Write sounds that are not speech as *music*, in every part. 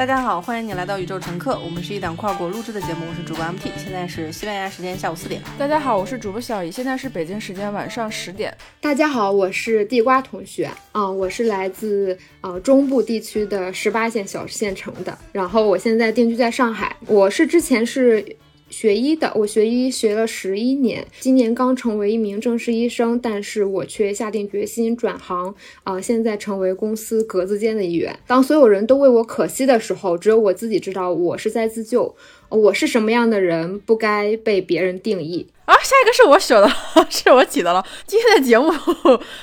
大家好，欢迎你来到宇宙乘客，我们是一档跨国录制的节目，我是主播 MT，现在是西班牙时间下午四点。大家好，我是主播小姨，现在是北京时间晚上十点。大家好，我是地瓜同学，啊，我是来自呃中部地区的十八线小县城的，然后我现在定居在上海，我是之前是。学医的，我学医学了十一年，今年刚成为一名正式医生，但是我却下定决心转行，啊，现在成为公司格子间的一员。当所有人都为我可惜的时候，只有我自己知道我是在自救。我是什么样的人，不该被别人定义。啊，下一个是我写的，*laughs* 是我起的了。今天的节目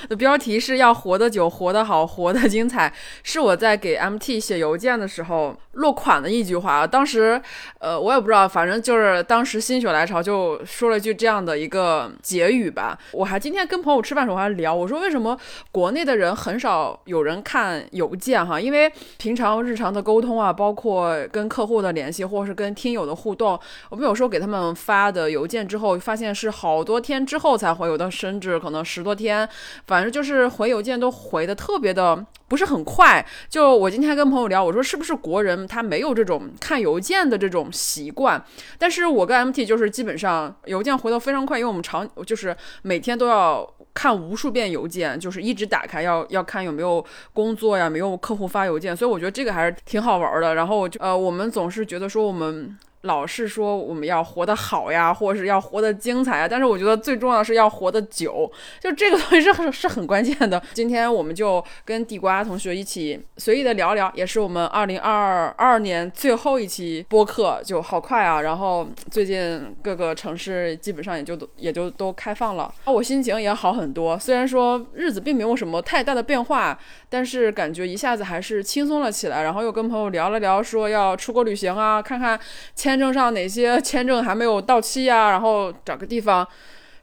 的标题是要活得久、活得好、活得精彩，是我在给 MT 写邮件的时候落款的一句话。当时，呃，我也不知道，反正就是当时心血来潮就说了句这样的一个结语吧。我还今天跟朋友吃饭时候还聊，我说为什么国内的人很少有人看邮件哈？因为平常日常的沟通啊，包括跟客户的联系，或者是跟听有的互动，我们有时候给他们发的邮件之后发。现是好多天之后才回，有的甚至可能十多天，反正就是回邮件都回的特别的不是很快。就我今天跟朋友聊，我说是不是国人他没有这种看邮件的这种习惯？但是我跟 MT 就是基本上邮件回的非常快，因为我们常就是每天都要看无数遍邮件，就是一直打开要要看有没有工作呀，没有客户发邮件，所以我觉得这个还是挺好玩的。然后就呃，我们总是觉得说我们。老是说我们要活得好呀，*laughs* 或者是要活得精彩啊，但是我觉得最重要的是要活得久，就这个东西是很是很关键的。今天我们就跟地瓜同学一起随意的聊聊，也是我们二零二二年最后一期播客，就好快啊。然后最近各个城市基本上也就都也就都开放了，我心情也好很多。虽然说日子并没有什么太大的变化，但是感觉一下子还是轻松了起来。然后又跟朋友聊了聊，说要出国旅行啊，看看签。签证上哪些签证还没有到期呀？然后找个地方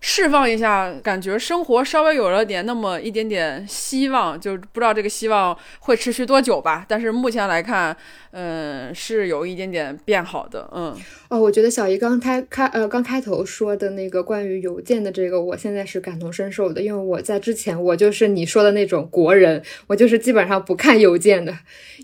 释放一下，感觉生活稍微有了点那么一点点希望，就不知道这个希望会持续多久吧。但是目前来看。嗯，是有一点点变好的，嗯，哦，我觉得小姨刚开开呃刚开头说的那个关于邮件的这个，我现在是感同身受的，因为我在之前我就是你说的那种国人，我就是基本上不看邮件的，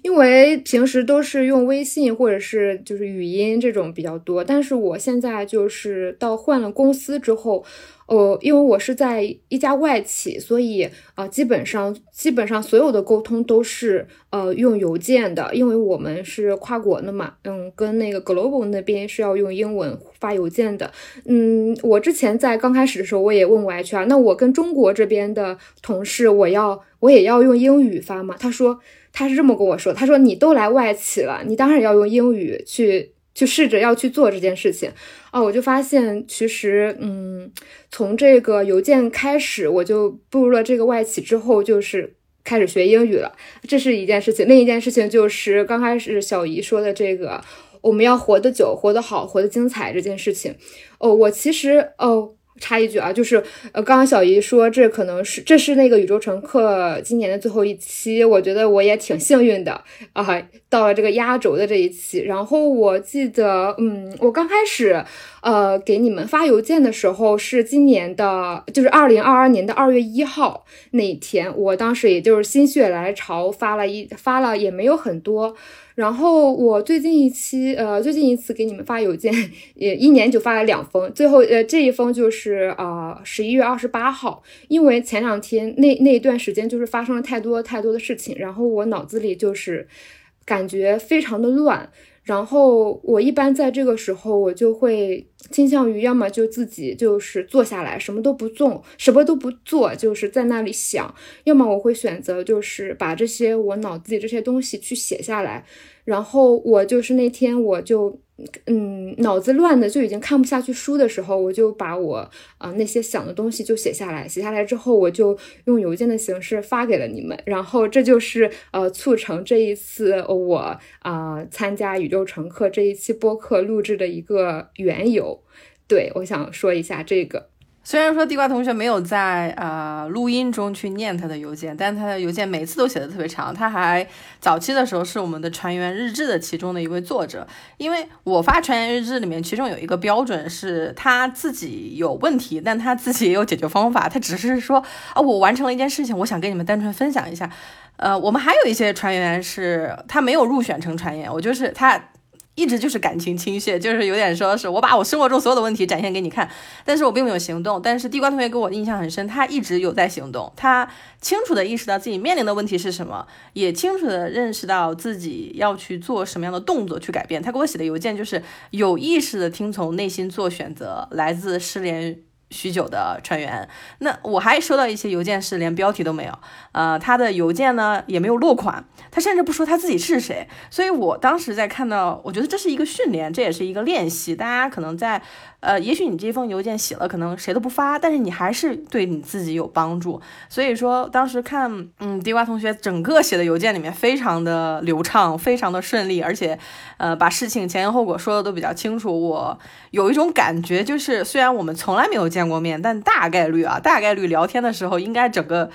因为平时都是用微信或者是就是语音这种比较多，但是我现在就是到换了公司之后。呃，因为我是在一家外企，所以啊，基本上基本上所有的沟通都是呃用邮件的，因为我们是跨国的嘛，嗯，跟那个 global 那边是要用英文发邮件的。嗯，我之前在刚开始的时候，我也问过 HR，那我跟中国这边的同事，我要我也要用英语发吗？他说他是这么跟我说，他说你都来外企了，你当然要用英语去。就试着要去做这件事情啊，我就发现其实，嗯，从这个邮件开始，我就步入了这个外企之后，就是开始学英语了。这是一件事情，另一件事情就是刚开始小姨说的这个，我们要活得久、活得好、活得精彩这件事情。哦，我其实哦。插一句啊，就是呃，刚刚小姨说这可能是这是那个宇宙乘客今年的最后一期，我觉得我也挺幸运的啊，到了这个压轴的这一期。然后我记得，嗯，我刚开始呃给你们发邮件的时候是今年的，就是二零二二年的二月一号那一天，我当时也就是心血来潮发了一发了，也没有很多。然后我最近一期，呃，最近一次给你们发邮件，也一年就发了两封。最后，呃，这一封就是呃十一月二十八号，因为前两天那那一段时间就是发生了太多太多的事情，然后我脑子里就是感觉非常的乱。然后我一般在这个时候，我就会倾向于要么就自己就是坐下来，什么都不做，什么都不做，就是在那里想；要么我会选择就是把这些我脑子里这些东西去写下来。然后我就是那天我就。嗯，脑子乱的就已经看不下去书的时候，我就把我啊那些想的东西就写下来，写下来之后，我就用邮件的形式发给了你们。然后这就是呃促成这一次我啊参加宇宙乘客这一期播客录制的一个缘由。对我想说一下这个。虽然说地瓜同学没有在呃录音中去念他的邮件，但他的邮件每次都写的特别长。他还早期的时候是我们的船员日志的其中的一位作者。因为我发船员日志里面，其中有一个标准是他自己有问题，但他自己也有解决方法。他只是说啊，我完成了一件事情，我想跟你们单纯分享一下。呃，我们还有一些船员是他没有入选成船员，我就是他。一直就是感情倾泻，就是有点说是我把我生活中所有的问题展现给你看，但是我并没有行动。但是地瓜同学给我印象很深，他一直有在行动，他清楚的意识到自己面临的问题是什么，也清楚的认识到自己要去做什么样的动作去改变。他给我写的邮件就是有意识的听从内心做选择，来自失联。许久的船员，那我还收到一些邮件是连标题都没有，呃，他的邮件呢也没有落款，他甚至不说他自己是谁，所以我当时在看到，我觉得这是一个训练，这也是一个练习，大家可能在。呃，也许你这封邮件写了，可能谁都不发，但是你还是对你自己有帮助。所以说，当时看，嗯，地瓜同学整个写的邮件里面非常的流畅，非常的顺利，而且，呃，把事情前因后果说的都比较清楚。我有一种感觉，就是虽然我们从来没有见过面，但大概率啊，大概率聊天的时候，应该整个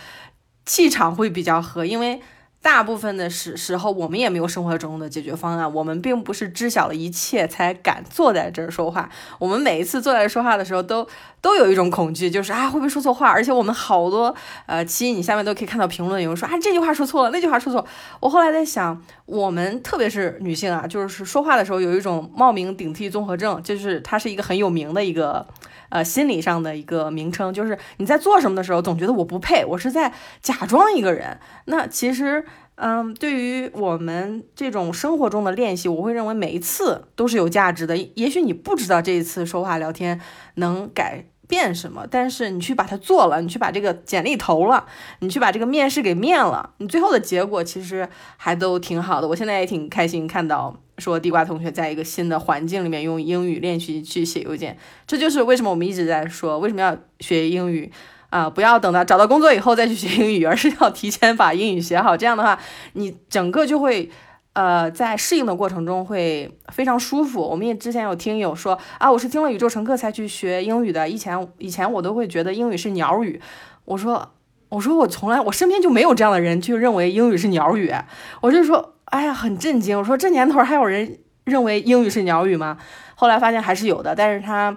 气场会比较合，因为。大部分的时时候，我们也没有生活中的解决方案。我们并不是知晓了一切才敢坐在这儿说话。我们每一次坐在这说话的时候，都都有一种恐惧，就是啊会不会说错话？而且我们好多呃，其实你下面都可以看到评论，有人说啊这句话说错了，那句话说错。我后来在想，我们特别是女性啊，就是说话的时候有一种冒名顶替综合症，就是它是一个很有名的一个。呃，心理上的一个名称，就是你在做什么的时候，总觉得我不配，我是在假装一个人。那其实，嗯，对于我们这种生活中的练习，我会认为每一次都是有价值的。也许你不知道这一次说话聊天能改。变什么？但是你去把它做了，你去把这个简历投了，你去把这个面试给面了，你最后的结果其实还都挺好的。我现在也挺开心，看到说地瓜同学在一个新的环境里面用英语练习去写邮件，这就是为什么我们一直在说为什么要学英语啊，不要等到找到工作以后再去学英语，而是要提前把英语学好。这样的话，你整个就会。呃，在适应的过程中会非常舒服。我们也之前有听友说啊，我是听了宇宙乘客才去学英语的。以前以前我都会觉得英语是鸟语。我说我说我从来我身边就没有这样的人就认为英语是鸟语。我就说哎呀很震惊。我说这年头还有人认为英语是鸟语吗？后来发现还是有的。但是他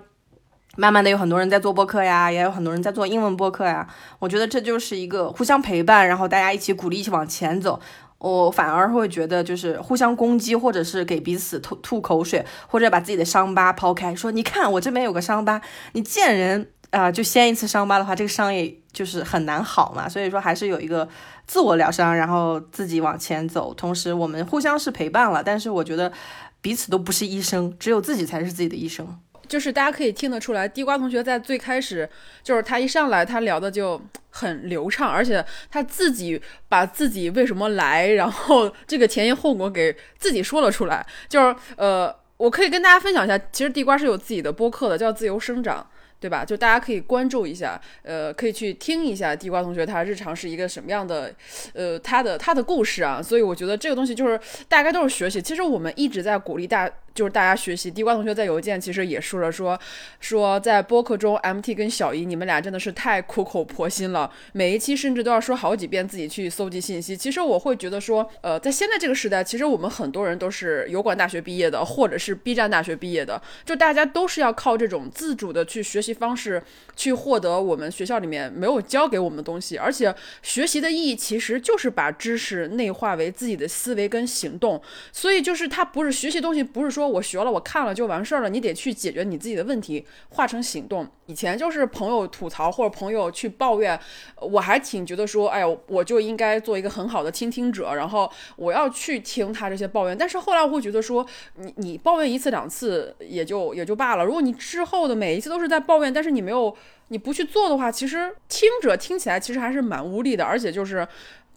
慢慢的有很多人在做播客呀，也有很多人在做英文播客呀。我觉得这就是一个互相陪伴，然后大家一起鼓励，一起往前走。我反而会觉得，就是互相攻击，或者是给彼此吐吐口水，或者把自己的伤疤抛开，说你看我这边有个伤疤，你见人啊就掀一次伤疤的话，这个伤也就是很难好嘛。所以说还是有一个自我疗伤，然后自己往前走。同时我们互相是陪伴了，但是我觉得彼此都不是医生，只有自己才是自己的医生。就是大家可以听得出来，地瓜同学在最开始，就是他一上来，他聊的就很流畅，而且他自己把自己为什么来，然后这个前因后果给自己说了出来。就是呃，我可以跟大家分享一下，其实地瓜是有自己的播客的，叫自由生长。对吧？就大家可以关注一下，呃，可以去听一下地瓜同学他日常是一个什么样的，呃，他的他的故事啊。所以我觉得这个东西就是大概都是学习。其实我们一直在鼓励大，就是大家学习。地瓜同学在邮件其实也说了，说说在播客中，MT 跟小姨你们俩真的是太苦口婆心了，每一期甚至都要说好几遍自己去搜集信息。其实我会觉得说，呃，在现在这个时代，其实我们很多人都是油管大学毕业的，或者是 B 站大学毕业的，就大家都是要靠这种自主的去学习。方式去获得我们学校里面没有教给我们的东西，而且学习的意义其实就是把知识内化为自己的思维跟行动。所以就是它不是学习东西，不是说我学了我看了就完事儿了，你得去解决你自己的问题，化成行动。以前就是朋友吐槽或者朋友去抱怨，我还挺觉得说，哎呀，我就应该做一个很好的倾听者，然后我要去听他这些抱怨。但是后来我会觉得说，你你抱怨一次两次也就也就罢了，如果你之后的每一次都是在抱怨。但是你没有，你不去做的话，其实听者听起来其实还是蛮无力的，而且就是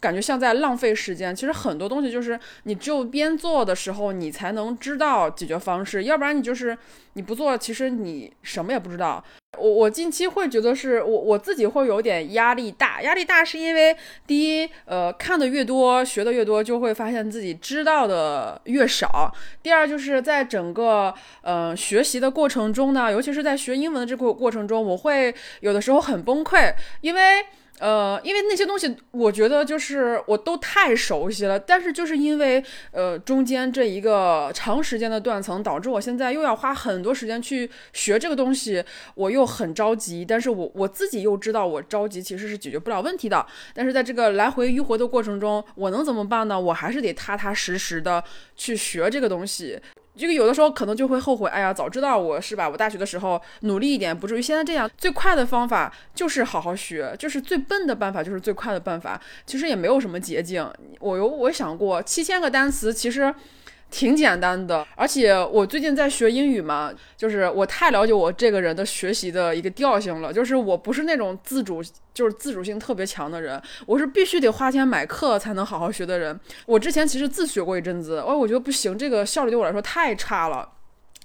感觉像在浪费时间。其实很多东西就是你只有边做的时候，你才能知道解决方式，要不然你就是你不做，其实你什么也不知道。我我近期会觉得是我我自己会有点压力大，压力大是因为第一，呃，看的越多，学的越多，就会发现自己知道的越少。第二，就是在整个呃学习的过程中呢，尤其是在学英文的这个过程中，我会有的时候很崩溃，因为。呃，因为那些东西，我觉得就是我都太熟悉了，但是就是因为呃中间这一个长时间的断层，导致我现在又要花很多时间去学这个东西，我又很着急，但是我我自己又知道我着急其实是解决不了问题的，但是在这个来回迂回的过程中，我能怎么办呢？我还是得踏踏实实的去学这个东西。这个有的时候可能就会后悔，哎呀，早知道我是吧？我大学的时候努力一点，不至于现在这样。最快的方法就是好好学，就是最笨的办法就是最快的办法。其实也没有什么捷径。我有我想过，七千个单词其实。挺简单的，而且我最近在学英语嘛，就是我太了解我这个人的学习的一个调性了，就是我不是那种自主，就是自主性特别强的人，我是必须得花钱买课才能好好学的人。我之前其实自学过一阵子，哦，我觉得不行，这个效率对我来说太差了。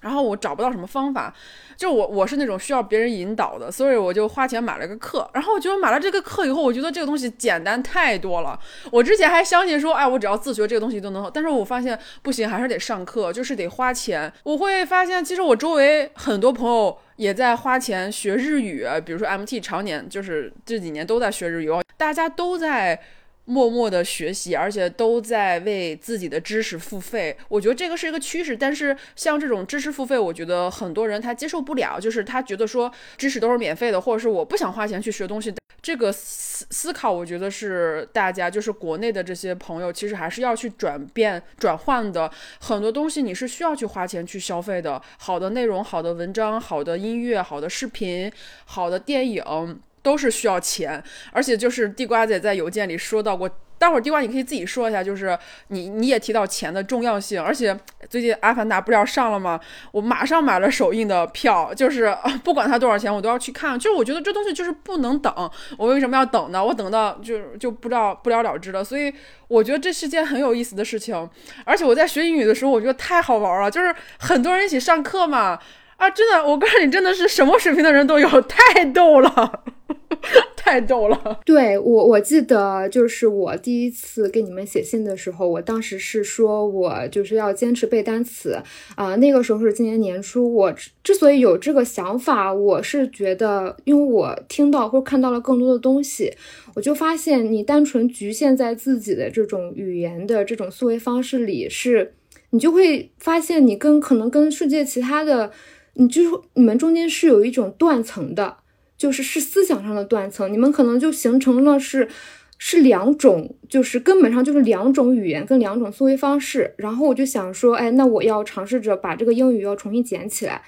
然后我找不到什么方法，就我我是那种需要别人引导的，所以我就花钱买了个课。然后我觉得买了这个课以后，我觉得这个东西简单太多了。我之前还相信说，哎，我只要自学这个东西都能，但是我发现不行，还是得上课，就是得花钱。我会发现，其实我周围很多朋友也在花钱学日语，比如说 MT 常年就是这几年都在学日语，大家都在。默默的学习，而且都在为自己的知识付费。我觉得这个是一个趋势，但是像这种知识付费，我觉得很多人他接受不了，就是他觉得说知识都是免费的，或者是我不想花钱去学东西。这个思思考，我觉得是大家就是国内的这些朋友，其实还是要去转变、转换的。很多东西你是需要去花钱去消费的，好的内容、好的文章、好的音乐、好的视频、好的电影。都是需要钱，而且就是地瓜姐在邮件里说到过，待会儿地瓜你可以自己说一下，就是你你也提到钱的重要性，而且最近阿凡达不是要上了吗？我马上买了首映的票，就是 *laughs* 不管它多少钱，我都要去看。就是我觉得这东西就是不能等，我为什么要等呢？我等到就就不知道不了了之了。所以我觉得这是件很有意思的事情，而且我在学英语的时候，我觉得太好玩了，就是很多人一起上课嘛。啊，真的，我告诉你，真的是什么水平的人都有，*laughs* 太逗了，太逗了。对我，我记得就是我第一次给你们写信的时候，我当时是说我就是要坚持背单词啊。那个时候是今年年初，我之所以有这个想法，我是觉得，因为我听到或看到了更多的东西，我就发现你单纯局限在自己的这种语言的这种思维方式里，是你就会发现你跟可能跟世界其他的。你就是你们中间是有一种断层的，就是是思想上的断层，你们可能就形成了是是两种，就是根本上就是两种语言跟两种思维方式。然后我就想说，哎，那我要尝试着把这个英语要重新捡起来。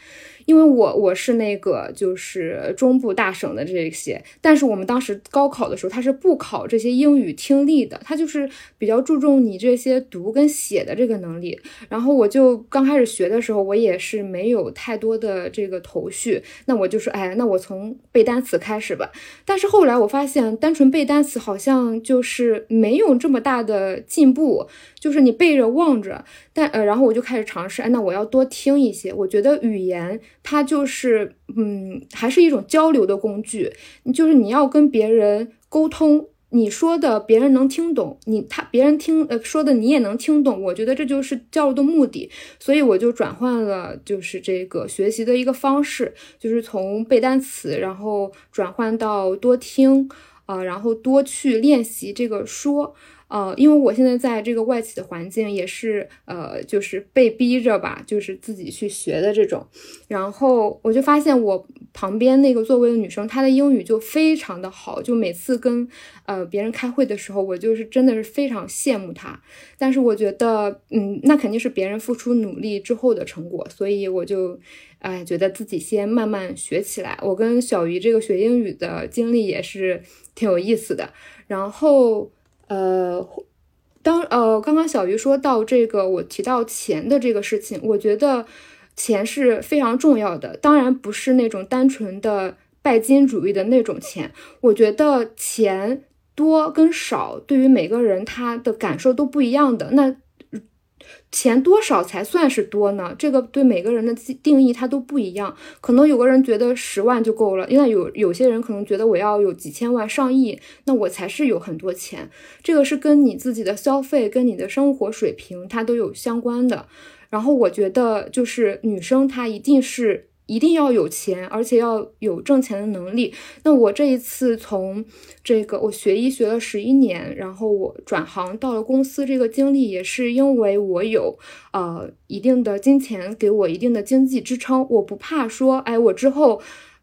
因为我我是那个就是中部大省的这些，但是我们当时高考的时候，他是不考这些英语听力的，他就是比较注重你这些读跟写的这个能力。然后我就刚开始学的时候，我也是没有太多的这个头绪，那我就说，哎，那我从背单词开始吧。但是后来我发现，单纯背单词好像就是没有这么大的进步。就是你背着望着，但呃，然后我就开始尝试，哎，那我要多听一些。我觉得语言它就是，嗯，还是一种交流的工具。就是你要跟别人沟通，你说的别人能听懂，你他别人听呃说的你也能听懂。我觉得这就是交流的目的。所以我就转换了，就是这个学习的一个方式，就是从背单词，然后转换到多听，啊，然后多去练习这个说。呃，因为我现在在这个外企的环境也是，呃，就是被逼着吧，就是自己去学的这种。然后我就发现我旁边那个座位的女生，她的英语就非常的好，就每次跟呃别人开会的时候，我就是真的是非常羡慕她。但是我觉得，嗯，那肯定是别人付出努力之后的成果，所以我就，哎，觉得自己先慢慢学起来。我跟小鱼这个学英语的经历也是挺有意思的。然后。呃，当呃，刚刚小鱼说到这个，我提到钱的这个事情，我觉得钱是非常重要的。当然不是那种单纯的拜金主义的那种钱，我觉得钱多跟少对于每个人他的感受都不一样的。那钱多少才算是多呢？这个对每个人的定义它都不一样。可能有个人觉得十万就够了，因为有有些人可能觉得我要有几千万、上亿，那我才是有很多钱。这个是跟你自己的消费、跟你的生活水平它都有相关的。然后我觉得就是女生她一定是。一定要有钱，而且要有挣钱的能力。那我这一次从这个我学医学了十一年，然后我转行到了公司，这个经历也是因为我有呃一定的金钱给我一定的经济支撑，我不怕说，哎，我之后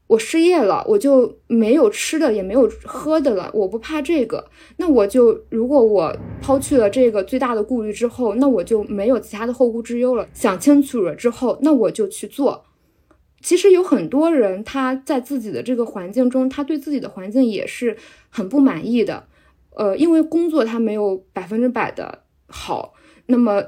我失业了，我就没有吃的也没有喝的了，我不怕这个。那我就如果我抛去了这个最大的顾虑之后，那我就没有其他的后顾之忧了。想清楚了之后，那我就去做。其实有很多人，他在自己的这个环境中，他对自己的环境也是很不满意的。呃，因为工作他没有百分之百的好，那么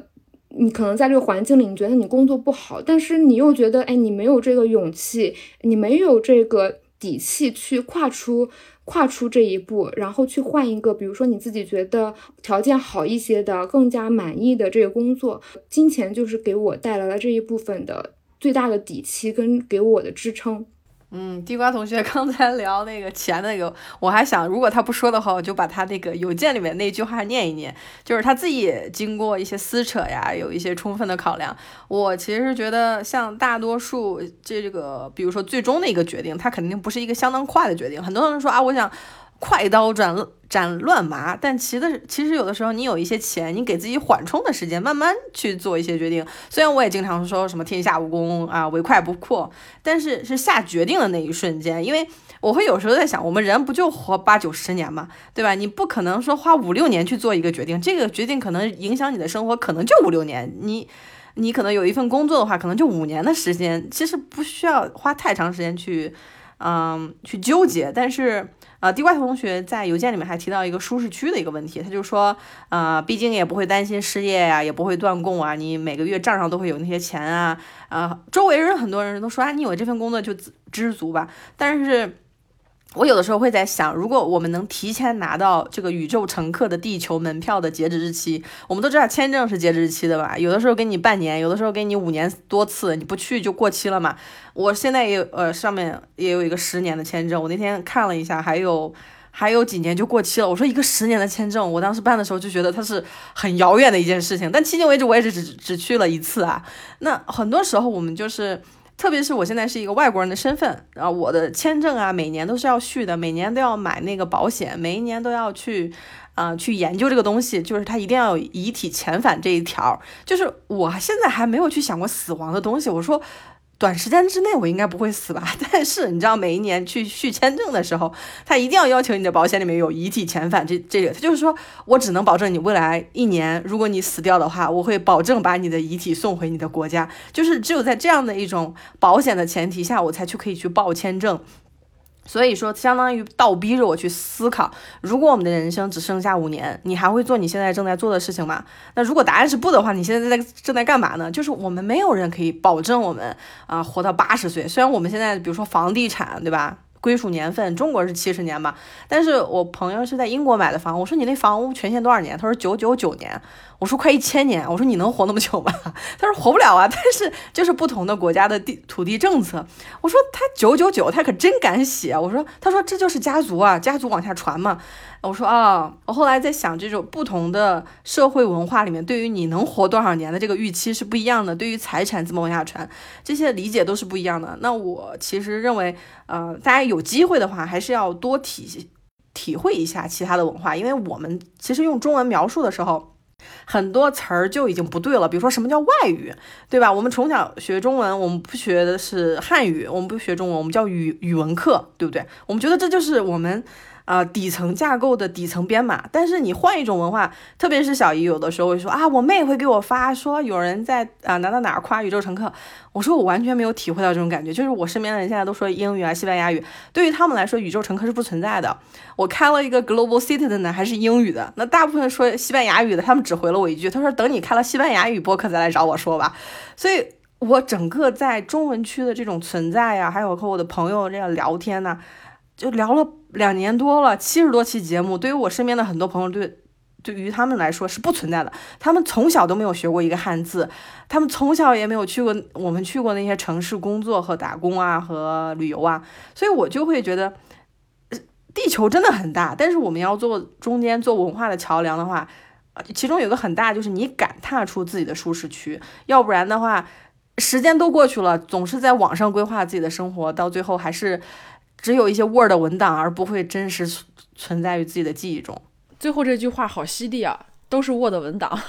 你可能在这个环境里，你觉得你工作不好，但是你又觉得，哎，你没有这个勇气，你没有这个底气去跨出跨出这一步，然后去换一个，比如说你自己觉得条件好一些的、更加满意的这个工作。金钱就是给我带来了这一部分的。最大的底气跟给我的支撑，嗯，地瓜同学 *laughs* 刚才聊那个钱那个，我还想，如果他不说的话，我就把他那个邮件里面那句话念一念，就是他自己经过一些撕扯呀，有一些充分的考量。我其实觉得，像大多数这个，比如说最终的一个决定，他肯定不是一个相当快的决定。很多人说啊，我想。快刀斩斩乱麻，但其的其实有的时候你有一些钱，你给自己缓冲的时间，慢慢去做一些决定。虽然我也经常说什么天下武功啊，唯快不破，但是是下决定的那一瞬间，因为我会有时候在想，我们人不就活八九十年嘛，对吧？你不可能说花五六年去做一个决定，这个决定可能影响你的生活，可能就五六年。你你可能有一份工作的话，可能就五年的时间，其实不需要花太长时间去嗯去纠结，但是。呃，地瓜同学在邮件里面还提到一个舒适区的一个问题，他就说，啊，毕竟也不会担心失业呀，也不会断供啊，你每个月账上都会有那些钱啊，啊，周围人很多人都说啊，你有这份工作就知足吧，但是。我有的时候会在想，如果我们能提前拿到这个宇宙乘客的地球门票的截止日期，我们都知道签证是截止日期的吧？有的时候给你半年，有的时候给你五年多次，你不去就过期了嘛。我现在也，呃，上面也有一个十年的签证，我那天看了一下，还有还有几年就过期了。我说一个十年的签证，我当时办的时候就觉得它是很遥远的一件事情，但迄今为止我也是只只去了一次啊。那很多时候我们就是。特别是我现在是一个外国人的身份，然后我的签证啊，每年都是要续的，每年都要买那个保险，每一年都要去，啊，去研究这个东西，就是它一定要有遗体遣返这一条，就是我现在还没有去想过死亡的东西，我说。短时间之内我应该不会死吧？*laughs* 但是你知道，每一年去续签证的时候，他一定要要求你的保险里面有遗体遣返这这个，他就是说我只能保证你未来一年，如果你死掉的话，我会保证把你的遗体送回你的国家。就是只有在这样的一种保险的前提下，我才去可以去报签证。所以说，相当于倒逼着我去思考：如果我们的人生只剩下五年，你还会做你现在正在做的事情吗？那如果答案是不的话，你现在在正在干嘛呢？就是我们没有人可以保证我们啊活到八十岁。虽然我们现在比如说房地产，对吧？归属年份，中国是七十年嘛？但是我朋友是在英国买的房，我说你那房屋权限多少年？他说九九九年。我说快一千年，我说你能活那么久吗？他说活不了啊。但是就是不同的国家的地土地政策。我说他九九九，他可真敢写。我说他说这就是家族啊，家族往下传嘛。我说啊，我后来在想，这种不同的社会文化里面，对于你能活多少年的这个预期是不一样的。对于财产怎么往下传，这些理解都是不一样的。那我其实认为，呃，大家有机会的话，还是要多体体会一下其他的文化，因为我们其实用中文描述的时候。很多词儿就已经不对了，比如说什么叫外语，对吧？我们从小学中文，我们不学的是汉语，我们不学中文，我们叫语语文课，对不对？我们觉得这就是我们。啊，底层架构的底层编码，但是你换一种文化，特别是小姨有的时候会说啊，我妹会给我发说有人在啊哪哪哪夸宇宙乘客，我说我完全没有体会到这种感觉，就是我身边的人现在都说英语啊、西班牙语，对于他们来说宇宙乘客是不存在的。我开了一个 Global Citizen 的还是英语的，那大部分说西班牙语的，他们只回了我一句，他说等你开了西班牙语播客再来找我说吧。所以我整个在中文区的这种存在呀，还有和我的朋友这样聊天呢。就聊了两年多了，七十多期节目，对于我身边的很多朋友，对对于他们来说是不存在的。他们从小都没有学过一个汉字，他们从小也没有去过我们去过那些城市工作和打工啊和旅游啊，所以我就会觉得，地球真的很大，但是我们要做中间做文化的桥梁的话。其中有个很大，就是你敢踏出自己的舒适区，要不然的话，时间都过去了，总是在网上规划自己的生活，到最后还是只有一些 Word 文档，而不会真实存在于自己的记忆中。最后这句话好犀利啊，都是 Word 文档，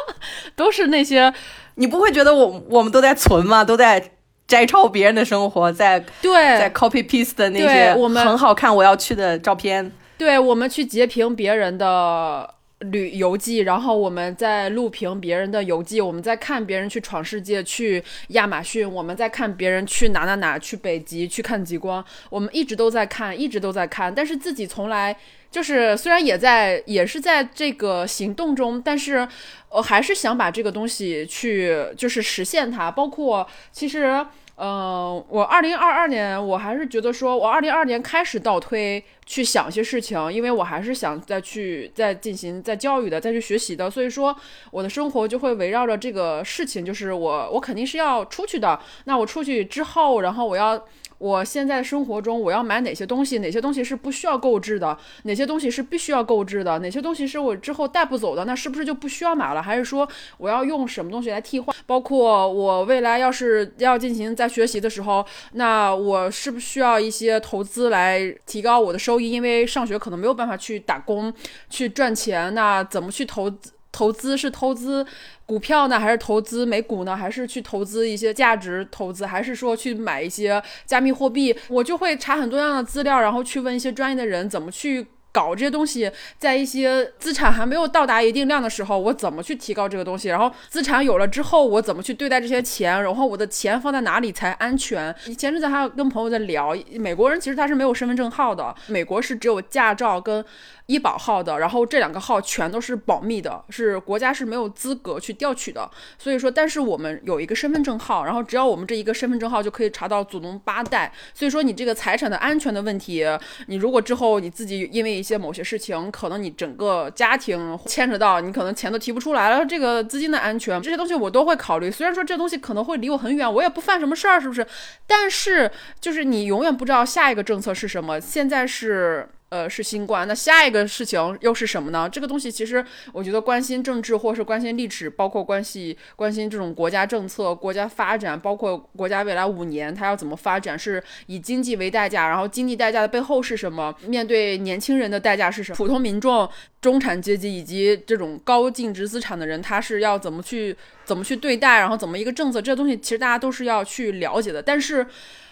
*laughs* 都是那些，你不会觉得我我们都在存吗？都在摘抄别人的生活，在对，在 copy paste 的那些我们很好看我要去的照片，对我们去截屏别人的。旅游记，然后我们在录屏别人的游记，我们在看别人去闯世界，去亚马逊，我们在看别人去哪哪哪，去北极去看极光，我们一直都在看，一直都在看，但是自己从来就是虽然也在也是在这个行动中，但是我还是想把这个东西去就是实现它，包括其实。嗯，我二零二二年，我还是觉得说，我二零二二年开始倒推去想一些事情，因为我还是想再去再进行再教育的，再去学习的，所以说我的生活就会围绕着这个事情，就是我我肯定是要出去的。那我出去之后，然后我要。我现在生活中我要买哪些东西？哪些东西是不需要购置的？哪些东西是必须要购置的？哪些东西是我之后带不走的？那是不是就不需要买了？还是说我要用什么东西来替换？包括我未来要是要进行在学习的时候，那我是不是需要一些投资来提高我的收益？因为上学可能没有办法去打工去赚钱，那怎么去投资？投资是投资股票呢，还是投资美股呢？还是去投资一些价值投资？还是说去买一些加密货币？我就会查很多样的资料，然后去问一些专业的人怎么去。搞这些东西，在一些资产还没有到达一定量的时候，我怎么去提高这个东西？然后资产有了之后，我怎么去对待这些钱？然后我的钱放在哪里才安全？前阵子还跟朋友在聊，美国人其实他是没有身份证号的，美国是只有驾照跟医保号的，然后这两个号全都是保密的，是国家是没有资格去调取的。所以说，但是我们有一个身份证号，然后只要我们这一个身份证号就可以查到祖宗八代。所以说，你这个财产的安全的问题，你如果之后你自己因为一些某些事情，可能你整个家庭牵扯到，你可能钱都提不出来了。这个资金的安全，这些东西我都会考虑。虽然说这东西可能会离我很远，我也不犯什么事儿，是不是？但是就是你永远不知道下一个政策是什么。现在是。呃，是新冠，那下一个事情又是什么呢？这个东西其实我觉得关心政治，或是关心历史，包括关系关心这种国家政策、国家发展，包括国家未来五年它要怎么发展，是以经济为代价，然后经济代价的背后是什么？面对年轻人的代价是什么？普通民众、中产阶级以及这种高净值资产的人，他是要怎么去怎么去对待，然后怎么一个政策？这东西其实大家都是要去了解的。但是，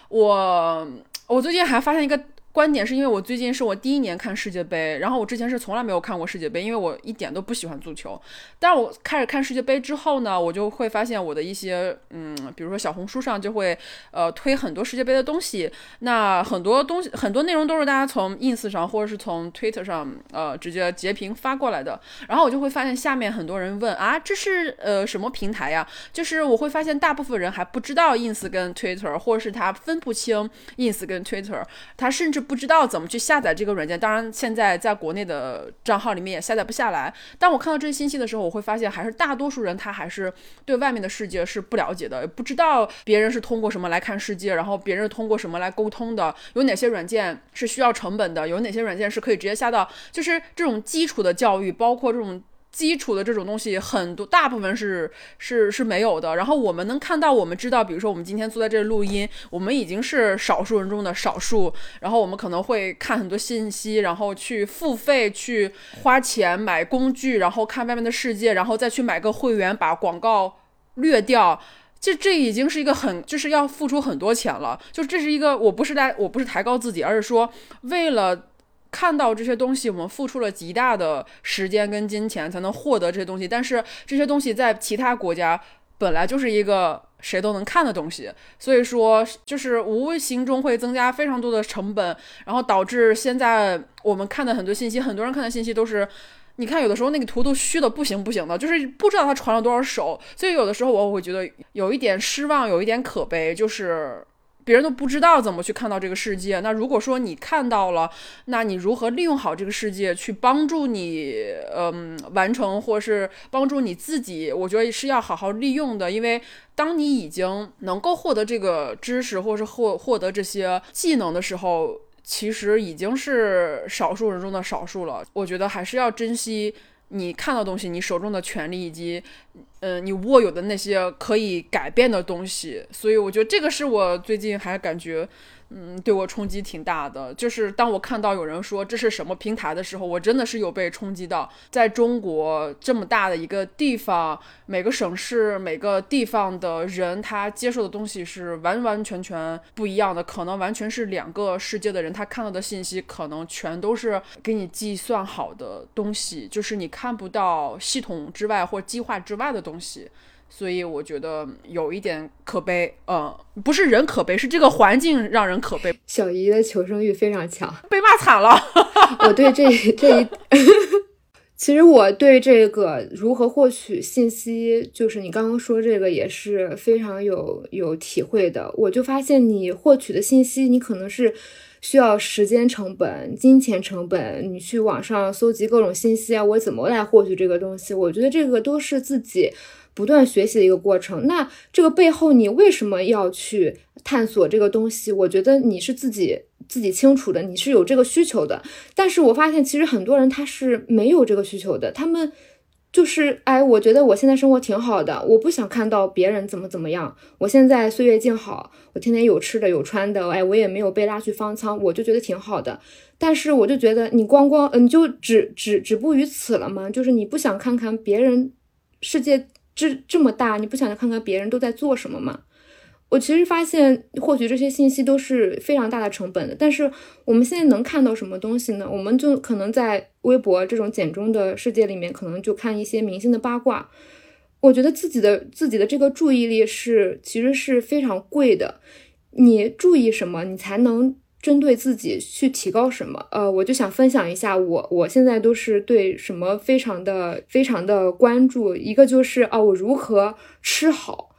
我我最近还发现一个。观点是因为我最近是我第一年看世界杯，然后我之前是从来没有看过世界杯，因为我一点都不喜欢足球。但我开始看世界杯之后呢，我就会发现我的一些嗯，比如说小红书上就会呃推很多世界杯的东西，那很多东西很多内容都是大家从 ins 上或者是从 twitter 上呃直接截屏发过来的，然后我就会发现下面很多人问啊这是呃什么平台呀？就是我会发现大部分人还不知道 ins 跟 twitter，或者是他分不清 ins 跟 twitter，他甚至。不知道怎么去下载这个软件，当然现在在国内的账号里面也下载不下来。当我看到这些信息的时候，我会发现还是大多数人他还是对外面的世界是不了解的，不知道别人是通过什么来看世界，然后别人通过什么来沟通的，有哪些软件是需要成本的，有哪些软件是可以直接下到，就是这种基础的教育，包括这种。基础的这种东西很多，大部分是是是没有的。然后我们能看到，我们知道，比如说我们今天坐在这录音，我们已经是少数人中的少数。然后我们可能会看很多信息，然后去付费，去花钱买工具，然后看外面的世界，然后再去买个会员，把广告略掉。这这已经是一个很就是要付出很多钱了。就这是一个，我不是来，我不是抬高自己，而是说为了。看到这些东西，我们付出了极大的时间跟金钱才能获得这些东西，但是这些东西在其他国家本来就是一个谁都能看的东西，所以说就是无形中会增加非常多的成本，然后导致现在我们看的很多信息，很多人看的信息都是，你看有的时候那个图都虚的不行不行的，就是不知道他传了多少手，所以有的时候我会觉得有一点失望，有一点可悲，就是。别人都不知道怎么去看到这个世界。那如果说你看到了，那你如何利用好这个世界，去帮助你，嗯，完成或是帮助你自己？我觉得是要好好利用的。因为当你已经能够获得这个知识，或是获获得这些技能的时候，其实已经是少数人中的少数了。我觉得还是要珍惜。你看到东西，你手中的权利以及，嗯，你握有的那些可以改变的东西，所以我觉得这个是我最近还感觉。嗯，对我冲击挺大的。就是当我看到有人说这是什么平台的时候，我真的是有被冲击到。在中国这么大的一个地方，每个省市、每个地方的人，他接受的东西是完完全全不一样的，可能完全是两个世界的人。他看到的信息可能全都是给你计算好的东西，就是你看不到系统之外或计划之外的东西。所以我觉得有一点可悲，嗯，不是人可悲，是这个环境让人可悲。小姨的求生欲非常强，被骂惨了。我对这这一，*laughs* 其实我对这个如何获取信息，就是你刚刚说这个也是非常有有体会的。我就发现你获取的信息，你可能是需要时间成本、金钱成本，你去网上搜集各种信息啊，我怎么来获取这个东西？我觉得这个都是自己。不断学习的一个过程，那这个背后你为什么要去探索这个东西？我觉得你是自己自己清楚的，你是有这个需求的。但是我发现其实很多人他是没有这个需求的，他们就是哎，我觉得我现在生活挺好的，我不想看到别人怎么怎么样。我现在岁月静好，我天天有吃的有穿的，哎，我也没有被拉去方舱，我就觉得挺好的。但是我就觉得你光光嗯，就止止止步于此了吗？就是你不想看看别人世界。这这么大，你不想看看别人都在做什么吗？我其实发现，获取这些信息都是非常大的成本的。但是我们现在能看到什么东西呢？我们就可能在微博这种简中的世界里面，可能就看一些明星的八卦。我觉得自己的自己的这个注意力是其实是非常贵的。你注意什么，你才能。针对自己去提高什么？呃，我就想分享一下，我我现在都是对什么非常的非常的关注。一个就是啊，我如何吃好。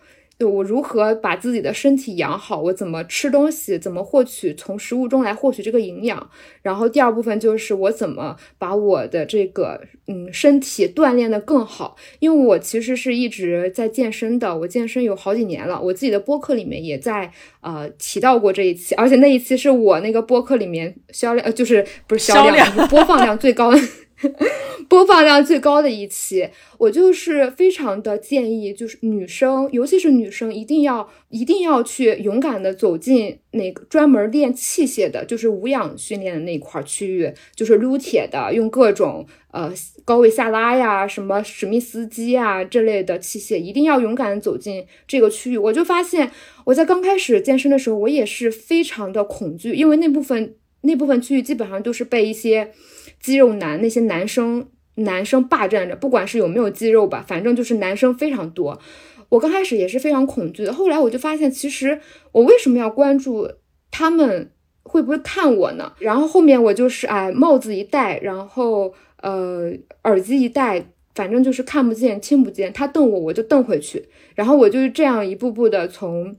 我如何把自己的身体养好？我怎么吃东西？怎么获取从食物中来获取这个营养？然后第二部分就是我怎么把我的这个嗯身体锻炼的更好？因为我其实是一直在健身的，我健身有好几年了。我自己的播客里面也在呃提到过这一期，而且那一期是我那个播客里面销量呃就是不是销量播放量最高的。*laughs* 播放量最高的一期，我就是非常的建议，就是女生，尤其是女生，一定要一定要去勇敢的走进那个专门练器械的，就是无氧训练的那块区域，就是撸铁的，用各种呃高位下拉呀，什么史密斯机啊这类的器械，一定要勇敢的走进这个区域。我就发现，我在刚开始健身的时候，我也是非常的恐惧，因为那部分那部分区域基本上都是被一些。肌肉男那些男生，男生霸占着，不管是有没有肌肉吧，反正就是男生非常多。我刚开始也是非常恐惧的，后来我就发现，其实我为什么要关注他们会不会看我呢？然后后面我就是哎，帽子一戴，然后呃耳机一戴，反正就是看不见听不见，他瞪我我就瞪回去，然后我就这样一步步的从。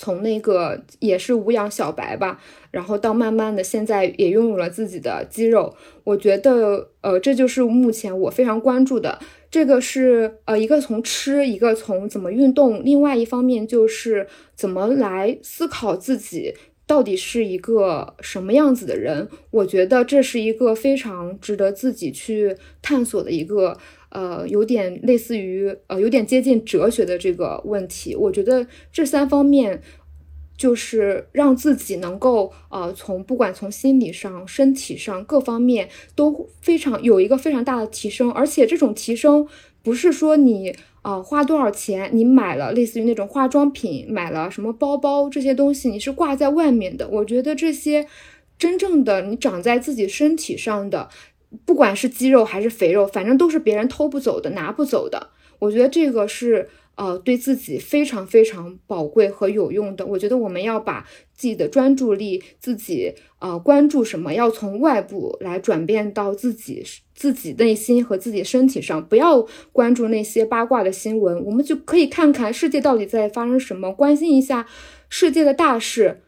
从那个也是无氧小白吧，然后到慢慢的现在也拥有了自己的肌肉，我觉得呃这就是目前我非常关注的。这个是呃一个从吃，一个从怎么运动，另外一方面就是怎么来思考自己到底是一个什么样子的人。我觉得这是一个非常值得自己去探索的一个。呃，有点类似于呃，有点接近哲学的这个问题。我觉得这三方面就是让自己能够呃，从不管从心理上、身体上各方面都非常有一个非常大的提升。而且这种提升不是说你啊花多少钱，你买了类似于那种化妆品，买了什么包包这些东西，你是挂在外面的。我觉得这些真正的你长在自己身体上的。不管是肌肉还是肥肉，反正都是别人偷不走的、拿不走的。我觉得这个是呃对自己非常非常宝贵和有用的。我觉得我们要把自己的专注力，自己呃关注什么，要从外部来转变到自己自己内心和自己身体上，不要关注那些八卦的新闻，我们就可以看看世界到底在发生什么，关心一下世界的大事，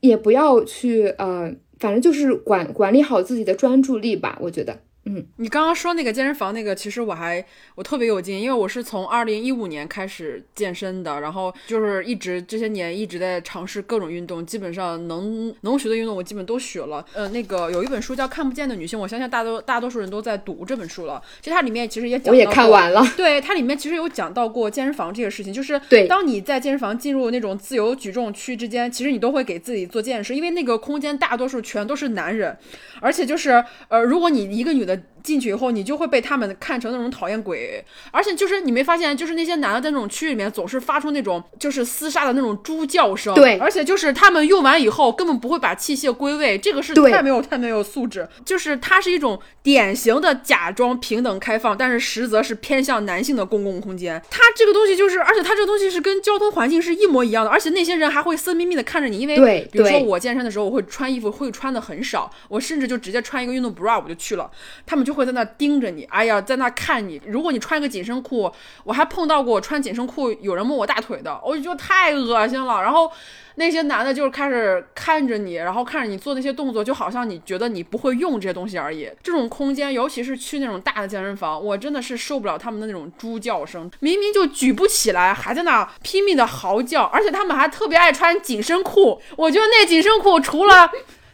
也不要去呃，反正就是管管理好自己的专注力吧，我觉得。嗯，你刚刚说那个健身房那个，其实我还我特别有劲，因为我是从二零一五年开始健身的，然后就是一直这些年一直在尝试各种运动，基本上能能学的运动我基本都学了。呃，那个有一本书叫《看不见的女性》，我相信大多大多数人都在读这本书了。其实它里面其实也讲，我也看完了。*laughs* 对，它里面其实有讲到过健身房这个事情，就是对，当你在健身房进入那种自由举重区之间，其实你都会给自己做健身，因为那个空间大多数全都是男人，而且就是呃，如果你一个女的。the 进去以后，你就会被他们看成那种讨厌鬼，而且就是你没发现，就是那些男的在那种区域里面总是发出那种就是厮杀的那种猪叫声，对，而且就是他们用完以后根本不会把器械归位，这个是太没有太没有素质，就是它是一种典型的假装平等开放，但是实则是偏向男性的公共空间。它这个东西就是，而且它这个东西是跟交通环境是一模一样的，而且那些人还会色眯眯的看着你，因为，比如说我健身的时候，我会穿衣服会穿的很少，我甚至就直接穿一个运动 bra 我就去了，他们就就会在那盯着。你哎呀，在那看你。如果你穿个紧身裤，我还碰到过穿紧身裤有人摸我大腿的，我就觉得太恶心了。然后那些男的就是开始看着你，然后看着你做那些动作，就好像你觉得你不会用这些东西而已。这种空间，尤其是去那种大的健身房，我真的是受不了他们的那种猪叫声。明明就举不起来，还在那拼命的嚎叫，而且他们还特别爱穿紧身裤。我觉得那紧身裤除了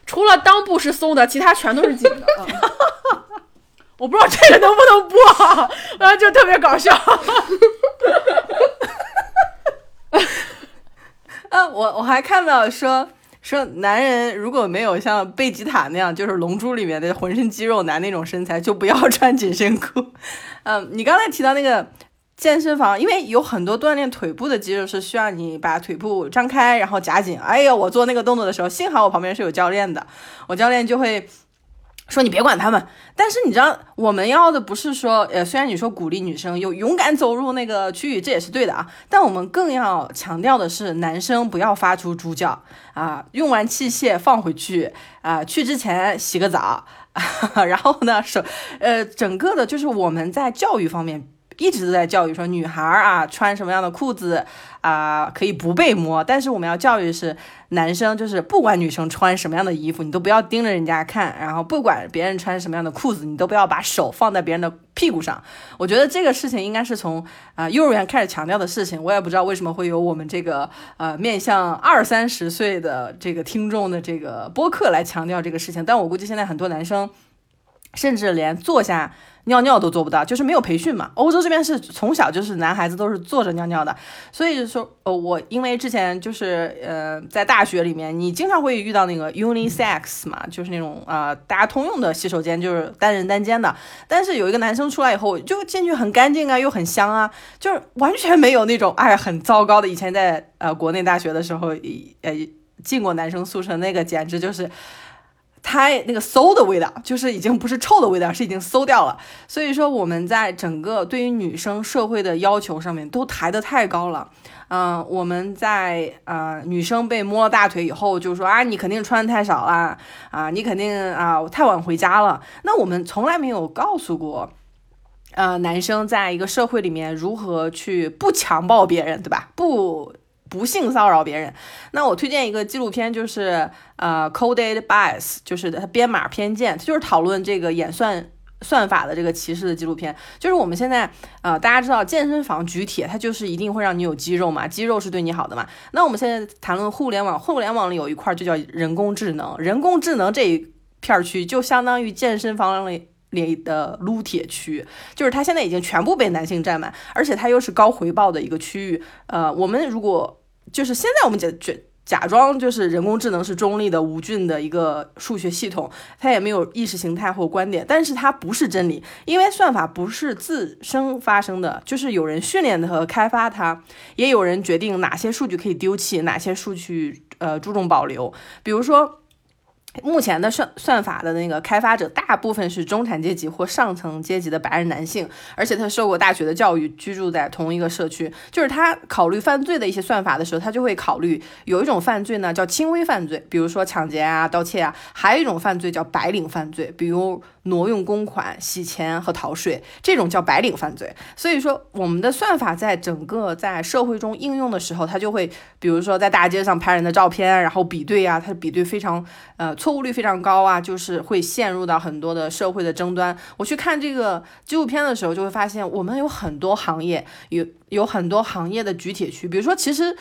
除了裆部是松的，其他全都是紧的。*laughs* 我不知道这个能不能播，然后就特别搞笑。啊，*laughs* 我我还看到说说男人如果没有像贝吉塔那样，就是《龙珠》里面的浑身肌肉男那种身材，就不要穿紧身裤。*laughs* 嗯，你刚才提到那个健身房，因为有很多锻炼腿部的肌肉是需要你把腿部张开，然后夹紧。哎呀，我做那个动作的时候，幸好我旁边是有教练的，我教练就会。说你别管他们，但是你知道我们要的不是说，呃，虽然你说鼓励女生有勇敢走入那个区域，这也是对的啊，但我们更要强调的是，男生不要发出猪叫啊，用完器械放回去啊，去之前洗个澡啊，*laughs* 然后呢，手，呃，整个的就是我们在教育方面。一直都在教育说，女孩儿啊，穿什么样的裤子啊，可以不被摸。但是我们要教育是男生，就是不管女生穿什么样的衣服，你都不要盯着人家看。然后不管别人穿什么样的裤子，你都不要把手放在别人的屁股上。我觉得这个事情应该是从啊幼儿园开始强调的事情。我也不知道为什么会有我们这个呃面向二三十岁的这个听众的这个播客来强调这个事情。但我估计现在很多男生甚至连坐下。尿尿都做不到，就是没有培训嘛。欧洲这边是从小就是男孩子都是坐着尿尿的，所以说，呃，我因为之前就是呃在大学里面，你经常会遇到那个 unisex 嘛，就是那种啊大家通用的洗手间，就是单人单间的。但是有一个男生出来以后，就进去很干净啊，又很香啊，就是完全没有那种哎很糟糕的。以前在呃国内大学的时候，呃进过男生宿舍，那个简直就是。太那个馊的味道，就是已经不是臭的味道，是已经馊掉了。所以说，我们在整个对于女生社会的要求上面都抬得太高了。嗯，我们在呃女生被摸了大腿以后，就说啊，你肯定穿的太少了啊，你肯定啊太晚回家了。那我们从来没有告诉过，呃，男生在一个社会里面如何去不强暴别人，对吧？不。不性骚扰别人，那我推荐一个纪录片，就是呃，Coded Bias，就是它编码偏见，它就是讨论这个演算算法的这个歧视的纪录片。就是我们现在呃，大家知道健身房举铁，它就是一定会让你有肌肉嘛，肌肉是对你好的嘛。那我们现在谈论互联网，互联网里有一块就叫人工智能，人工智能这一片区就相当于健身房里。里的撸铁区，就是它现在已经全部被男性占满，而且它又是高回报的一个区域。呃，我们如果就是现在我们假假假装就是人工智能是中立的、无菌的一个数学系统，它也没有意识形态或观点，但是它不是真理，因为算法不是自生发生的，就是有人训练和开发它，也有人决定哪些数据可以丢弃，哪些数据呃注重保留，比如说。目前的算算法的那个开发者，大部分是中产阶级或上层阶级的白人男性，而且他受过大学的教育，居住在同一个社区。就是他考虑犯罪的一些算法的时候，他就会考虑有一种犯罪呢叫轻微犯罪，比如说抢劫啊、盗窃啊；还有一种犯罪叫白领犯罪，比如挪用公款、洗钱和逃税，这种叫白领犯罪。所以说，我们的算法在整个在社会中应用的时候，它就会，比如说在大街上拍人的照片，然后比对啊，它的比对非常呃错误率非常高啊，就是会陷入到很多的社会的争端。我去看这个纪录片的时候，就会发现我们有很多行业有有很多行业的举铁区，比如说其实。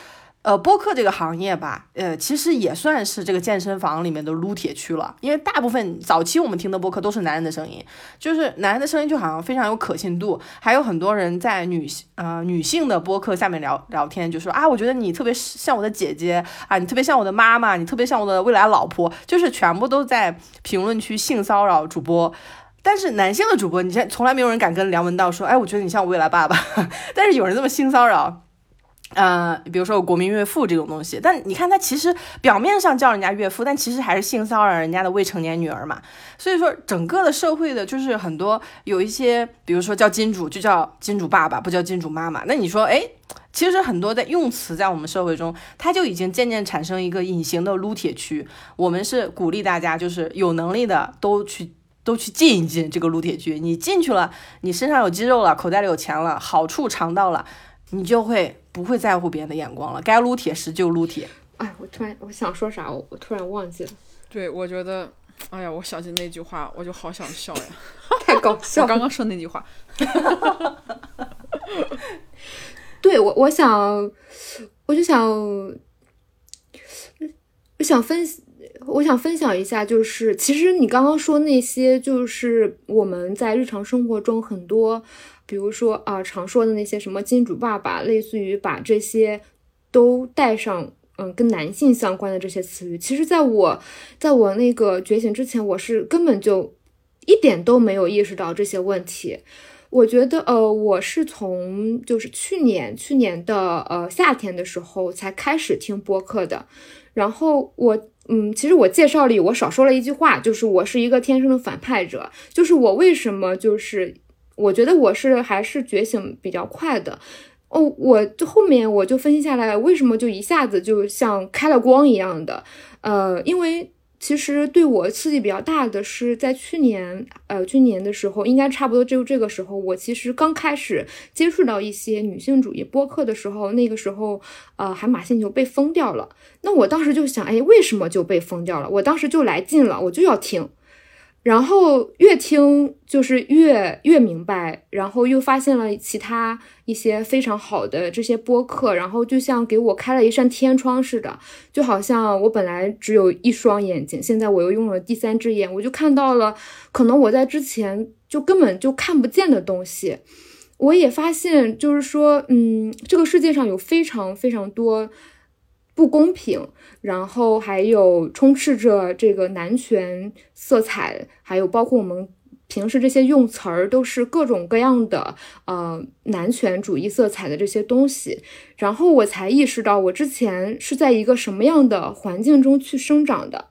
呃，播客这个行业吧，呃，其实也算是这个健身房里面的撸铁区了。因为大部分早期我们听的播客都是男人的声音，就是男人的声音就好像非常有可信度。还有很多人在女性呃女性的播客下面聊聊天，就说啊，我觉得你特别像我的姐姐啊，你特别像我的妈妈，你特别像我的未来老婆，就是全部都在评论区性骚扰主播。但是男性的主播，你现在从来没有人敢跟梁文道说，哎，我觉得你像我未来爸爸。*laughs* 但是有人这么性骚扰。呃，比如说国民岳父这种东西，但你看他其实表面上叫人家岳父，但其实还是性骚扰人家的未成年女儿嘛。所以说，整个的社会的，就是很多有一些，比如说叫金主就叫金主爸爸，不叫金主妈妈。那你说，哎，其实很多在用词在我们社会中，它就已经渐渐产生一个隐形的撸铁区。我们是鼓励大家，就是有能力的都去都去进一进这个撸铁区。你进去了，你身上有肌肉了，口袋里有钱了，好处尝到了，你就会。不会在乎别人的眼光了，该撸铁时就撸铁。哎，我突然我想说啥，我我突然忘记了。对，我觉得，哎呀，我想起那句话，我就好想笑呀，*laughs* 太搞笑。我刚刚说那句话。*laughs* 对我，我想，我就想，我想分，我想分享一下，就是其实你刚刚说那些，就是我们在日常生活中很多。比如说啊，常说的那些什么金主爸爸，类似于把这些都带上，嗯，跟男性相关的这些词语，其实在我在我那个觉醒之前，我是根本就一点都没有意识到这些问题。我觉得，呃，我是从就是去年去年的呃夏天的时候才开始听播客的。然后我，嗯，其实我介绍里我少说了一句话，就是我是一个天生的反派者，就是我为什么就是。我觉得我是还是觉醒比较快的，哦，我就后面我就分析下来，为什么就一下子就像开了光一样的，呃，因为其实对我刺激比较大的是在去年，呃，去年的时候，应该差不多就这个时候，我其实刚开始接触到一些女性主义播客的时候，那个时候，呃，海马星球被封掉了，那我当时就想，哎，为什么就被封掉了？我当时就来劲了，我就要听。然后越听就是越越明白，然后又发现了其他一些非常好的这些播客，然后就像给我开了一扇天窗似的，就好像我本来只有一双眼睛，现在我又用了第三只眼，我就看到了可能我在之前就根本就看不见的东西。我也发现，就是说，嗯，这个世界上有非常非常多。不公平，然后还有充斥着这个男权色彩，还有包括我们平时这些用词儿都是各种各样的呃男权主义色彩的这些东西，然后我才意识到我之前是在一个什么样的环境中去生长的，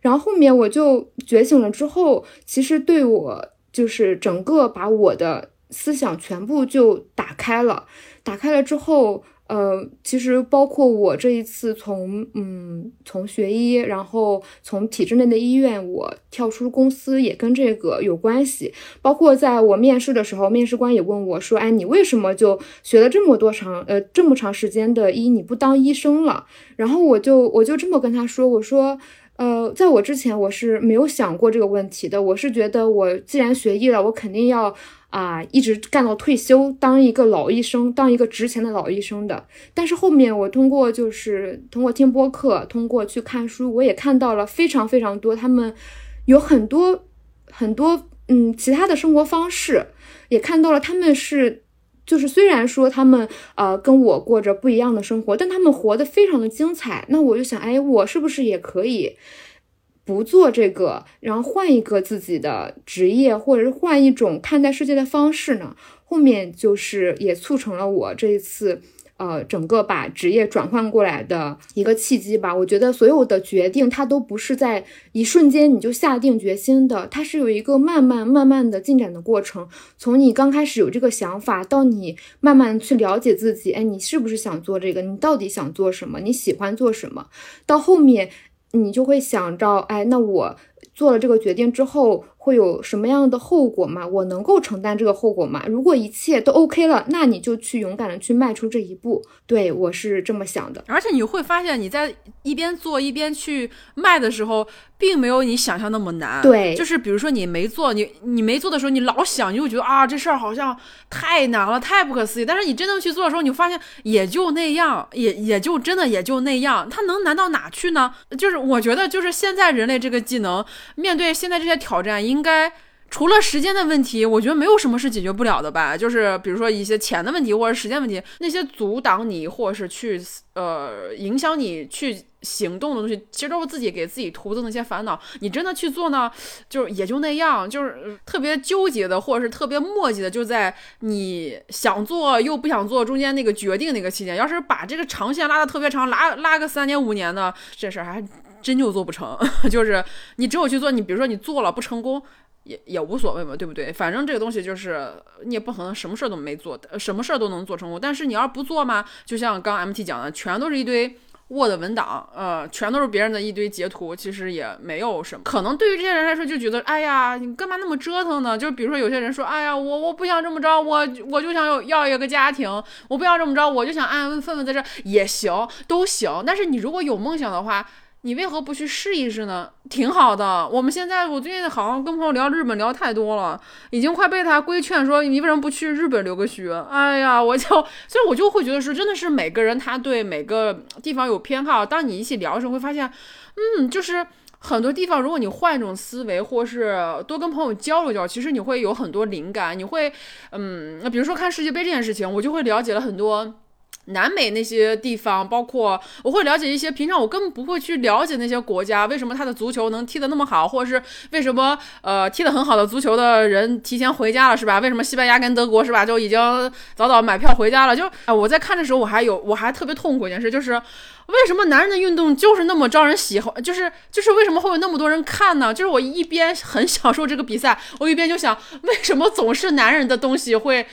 然后后面我就觉醒了之后，其实对我就是整个把我的思想全部就打开了，打开了之后。呃，其实包括我这一次从嗯从学医，然后从体制内的医院，我跳出公司也跟这个有关系。包括在我面试的时候，面试官也问我说：“哎，你为什么就学了这么多长呃这么长时间的医，你不当医生了？”然后我就我就这么跟他说：“我说，呃，在我之前我是没有想过这个问题的。我是觉得我既然学医了，我肯定要。”啊，一直干到退休，当一个老医生，当一个值钱的老医生的。但是后面我通过就是通过听播客，通过去看书，我也看到了非常非常多，他们有很多很多嗯其他的生活方式，也看到了他们是就是虽然说他们呃跟我过着不一样的生活，但他们活得非常的精彩。那我就想，哎，我是不是也可以？不做这个，然后换一个自己的职业，或者是换一种看待世界的方式呢？后面就是也促成了我这一次呃整个把职业转换过来的一个契机吧。我觉得所有的决定它都不是在一瞬间你就下定决心的，它是有一个慢慢慢慢的进展的过程。从你刚开始有这个想法，到你慢慢去了解自己，哎，你是不是想做这个？你到底想做什么？你喜欢做什么？到后面你就会想着，哎，那我做了这个决定之后。会有什么样的后果吗？我能够承担这个后果吗？如果一切都 OK 了，那你就去勇敢的去迈出这一步。对我是这么想的。而且你会发现，你在一边做一边去卖的时候，并没有你想象那么难。对，就是比如说你没做，你你没做的时候，你老想，你就觉得啊，这事儿好像太难了，太不可思议。但是你真正去做的时候，你发现也就那样，也也就真的也就那样。它能难到哪去呢？就是我觉得，就是现在人类这个技能，面对现在这些挑战，应应该除了时间的问题，我觉得没有什么是解决不了的吧。就是比如说一些钱的问题或者时间问题，那些阻挡你或者是去呃影响你去行动的东西，其实都是自己给自己徒的那些烦恼。你真的去做呢，就也就那样，就是特别纠结的或者是特别磨叽的，就在你想做又不想做中间那个决定那个期间。要是把这个长线拉的特别长，拉拉个三年五年的，这事儿还真就做不成。*laughs* 就是你只有去做，你比如说你做了不成功。也也无所谓嘛，对不对？反正这个东西就是你也不可能什么事儿都没做，什么事儿都能做成功。但是你要不做嘛，就像刚 MT 讲的，全都是一堆 Word 文档，呃，全都是别人的一堆截图，其实也没有什么。可能对于这些人来说，就觉得，哎呀，你干嘛那么折腾呢？就比如说有些人说，哎呀，我我不想这么着，我我就想有要一个家庭，我不要这么着，我就想安安分分在这也行，都行。但是你如果有梦想的话。你为何不去试一试呢？挺好的。我们现在，我最近好像跟朋友聊日本聊太多了，已经快被他规劝说你为什么不去日本留个学？哎呀，我就所以，我就会觉得说，真的是每个人他对每个地方有偏好。当你一起聊的时候，会发现，嗯，就是很多地方，如果你换一种思维，或是多跟朋友交流交流，其实你会有很多灵感。你会，嗯，比如说看世界杯这件事情，我就会了解了很多。南美那些地方，包括我会了解一些平常我根本不会去了解那些国家，为什么他的足球能踢得那么好，或者是为什么呃踢得很好的足球的人提前回家了，是吧？为什么西班牙跟德国是吧就已经早早买票回家了？就啊，我在看的时候，我还有我还特别痛苦一件事，就是为什么男人的运动就是那么招人喜欢，就是就是为什么会有那么多人看呢？就是我一边很享受这个比赛，我一边就想，为什么总是男人的东西会？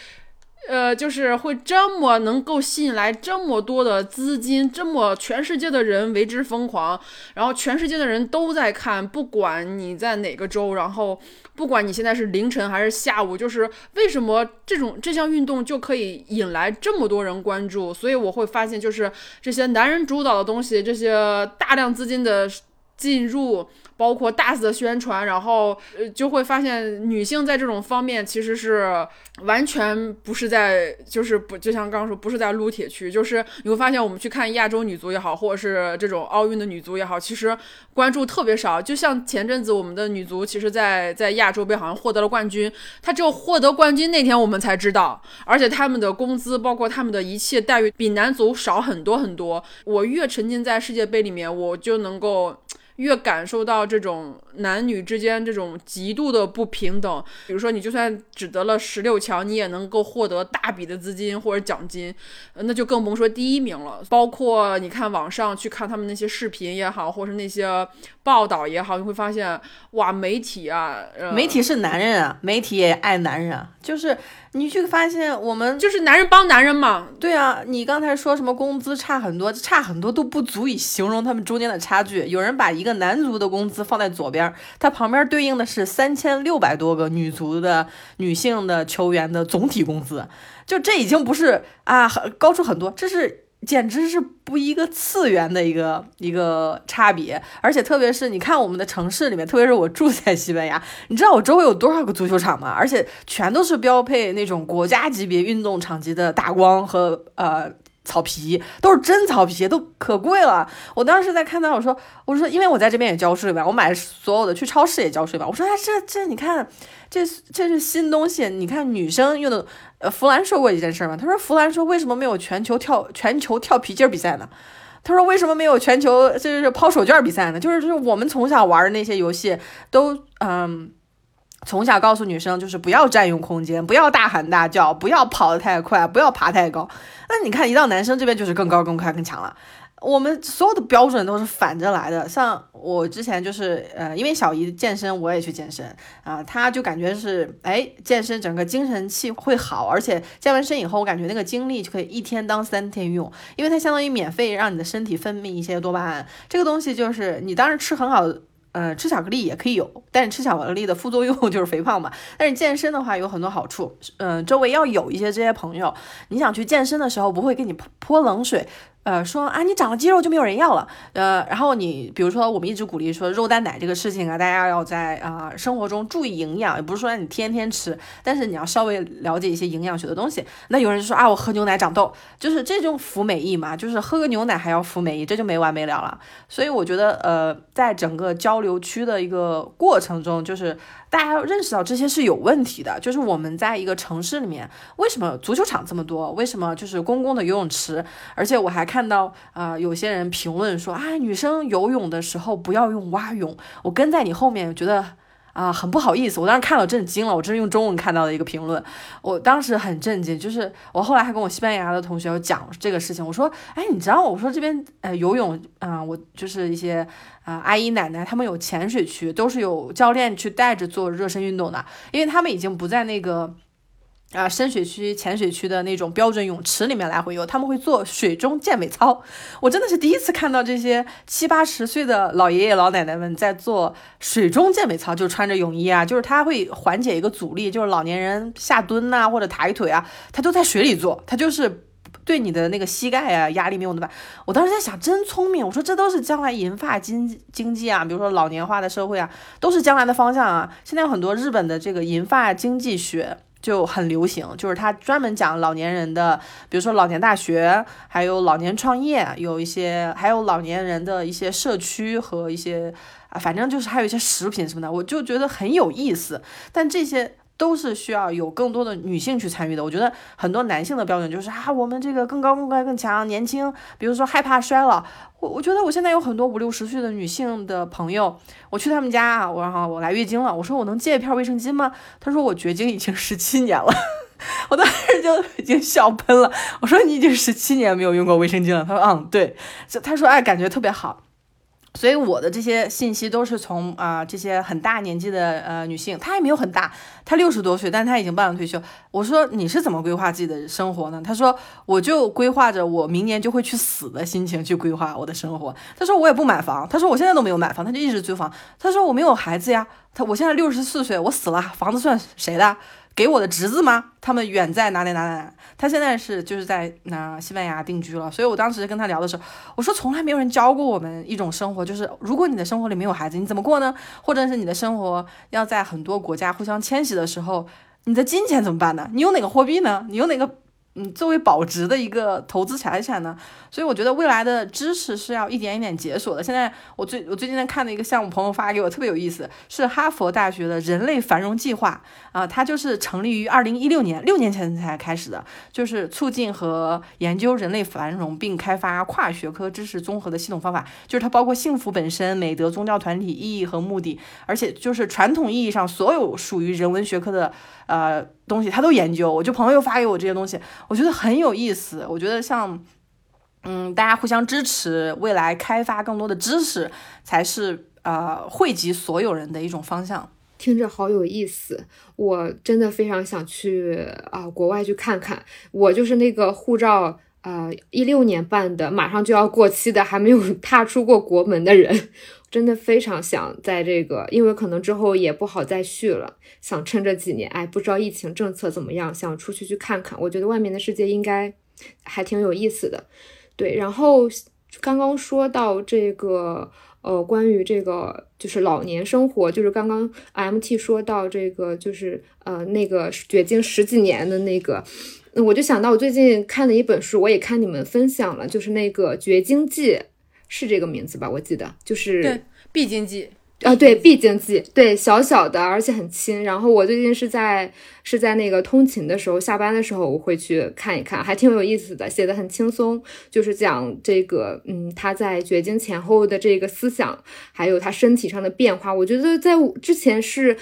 呃，就是会这么能够吸引来这么多的资金，这么全世界的人为之疯狂，然后全世界的人都在看，不管你在哪个州，然后不管你现在是凌晨还是下午，就是为什么这种这项运动就可以引来这么多人关注？所以我会发现，就是这些男人主导的东西，这些大量资金的进入。包括大肆的宣传，然后呃就会发现女性在这种方面其实是完全不是在，就是不就像刚刚说，不是在撸铁区，就是你会发现我们去看亚洲女足也好，或者是这种奥运的女足也好，其实关注特别少。就像前阵子我们的女足，其实，在在亚洲杯好像获得了冠军，她只有获得冠军那天我们才知道，而且他们的工资，包括他们的一切待遇，比男足少很多很多。我越沉浸在世界杯里面，我就能够。越感受到这种男女之间这种极度的不平等，比如说你就算只得了十六强，你也能够获得大笔的资金或者奖金，那就更甭说第一名了。包括你看网上去看他们那些视频也好，或是那些报道也好，你会发现哇，媒体啊，媒体是男人啊，媒体也爱男人啊，就是。你去发现，我们就是男人帮男人嘛。对啊，你刚才说什么工资差很多，差很多都不足以形容他们中间的差距。有人把一个男足的工资放在左边，它旁边对应的是三千六百多个女足的女性的球员的总体工资，就这已经不是啊，高出很多，这是。简直是不一个次元的一个一个差别，而且特别是你看我们的城市里面，特别是我住在西班牙，你知道我周围有多少个足球场吗？而且全都是标配那种国家级别运动场级的大光和呃草皮，都是真草皮，都可贵了。我当时在看到我说，我说因为我在这边也交税吧，我买所有的去超市也交税吧。我说哎这这你看这这是新东西，你看女生用的。呃，弗兰说过一件事嘛？他说，弗兰说为什么没有全球跳全球跳皮筋比赛呢？他说为什么没有全球就是抛手绢比赛呢？就是就是我们从小玩的那些游戏都嗯，从小告诉女生就是不要占用空间，不要大喊大叫，不要跑得太快，不要爬太高。那你看，一到男生这边就是更高、更快、更强了。我们所有的标准都是反着来的。像我之前就是呃，因为小姨健身，我也去健身啊，她就感觉是哎，健身整个精神气会好，而且健完身以后，我感觉那个精力就可以一天当三天用，因为它相当于免费让你的身体分泌一些多巴胺。这个东西就是你当然吃很好。*laughs* 呃，吃巧克力也可以有，但是吃巧克力的副作用 *laughs* 就是肥胖嘛。但是健身的话有很多好处，嗯，周围要有一些这些朋友，你想去健身的时候不会给你泼冷水。呃，说啊，你长了肌肉就没有人要了。呃，然后你比如说，我们一直鼓励说肉蛋奶这个事情啊，大家要在啊生活中注意营养，也不是说让你天天吃，但是你要稍微了解一些营养学的东西。那有人就说啊，我喝牛奶长痘，就是这种服美役嘛，就是喝个牛奶还要服美役，这就没完没了了。所以我觉得，呃，在整个交流区的一个过程中，就是。大家要认识到这些是有问题的，就是我们在一个城市里面，为什么足球场这么多？为什么就是公共的游泳池？而且我还看到啊，有些人评论说啊，女生游泳的时候不要用蛙泳。我跟在你后面，觉得。啊，很不好意思，我当时看了震惊了，我这是用中文看到的一个评论，我当时很震惊，就是我后来还跟我西班牙的同学讲这个事情，我说，哎，你知道我说这边呃游泳啊，我就是一些啊阿姨奶奶他们有潜水区，都是有教练去带着做热身运动的，因为他们已经不在那个。啊，深水区、浅水区的那种标准泳池里面来回游，他们会做水中健美操。我真的是第一次看到这些七八十岁的老爷爷老奶奶们在做水中健美操，就穿着泳衣啊，就是他会缓解一个阻力，就是老年人下蹲呐或者抬腿啊，他都在水里做，他就是对你的那个膝盖啊压力没有那么大。我当时在想，真聪明，我说这都是将来银发经经济啊，比如说老年化的社会啊，都是将来的方向啊。现在有很多日本的这个银发经济学。就很流行，就是他专门讲老年人的，比如说老年大学，还有老年创业，有一些还有老年人的一些社区和一些啊，反正就是还有一些食品什么的，我就觉得很有意思。但这些。都是需要有更多的女性去参与的。我觉得很多男性的标准就是啊，我们这个更高、更快、更强、年轻。比如说害怕衰老，我我觉得我现在有很多五六十岁的女性的朋友，我去他们家啊，我说我来月经了，我说我能借一片卫生巾吗？他说我绝经已经十七年了，*laughs* 我当时就已经笑喷了。我说你已经十七年没有用过卫生巾了？他说嗯，对，他说哎，感觉特别好。所以我的这些信息都是从啊这些很大年纪的呃女性，她也没有很大，她六十多岁，但她已经办了退休。我说你是怎么规划自己的生活呢？她说我就规划着我明年就会去死的心情去规划我的生活。她说我也不买房，她说我现在都没有买房，她就一直租房。她说我没有孩子呀，她我现在六十四岁，我死了，房子算谁的？给我的侄子吗？他们远在哪里哪里？他现在是就是在那西班牙定居了。所以我当时跟他聊的时候，我说从来没有人教过我们一种生活，就是如果你的生活里没有孩子，你怎么过呢？或者是你的生活要在很多国家互相迁徙的时候，你的金钱怎么办呢？你用哪个货币呢？你用哪个？嗯，作为保值的一个投资财产呢，所以我觉得未来的知识是要一点一点解锁的。现在我最我最近在看的一个项目，朋友发给我特别有意思，是哈佛大学的人类繁荣计划啊，它就是成立于二零一六年，六年前才开始的，就是促进和研究人类繁荣，并开发跨学科知识综合的系统方法。就是它包括幸福本身、美德、宗教团体意义和目的，而且就是传统意义上所有属于人文学科的。呃，东西他都研究，我就朋友发给我这些东西，我觉得很有意思。我觉得像，嗯，大家互相支持，未来开发更多的知识，才是呃惠及所有人的一种方向。听着好有意思，我真的非常想去啊国外去看看。我就是那个护照，呃，一六年办的，马上就要过期的，还没有踏出过国门的人。真的非常想在这个，因为可能之后也不好再续了，想趁这几年，哎，不知道疫情政策怎么样，想出去去看看。我觉得外面的世界应该还挺有意思的。对，然后刚刚说到这个，呃，关于这个就是老年生活，就是刚刚 MT 说到这个，就是呃那个绝经十几年的那个，那我就想到我最近看了一本书，我也看你们分享了，就是那个《绝经记》。是这个名字吧？我记得就是对必经济啊，对必经济，对小小的而且很轻。然后我最近是在是在那个通勤的时候，下班的时候我会去看一看，还挺有意思的，写的很轻松，就是讲这个嗯他在绝经前后的这个思想，还有他身体上的变化。我觉得在之前是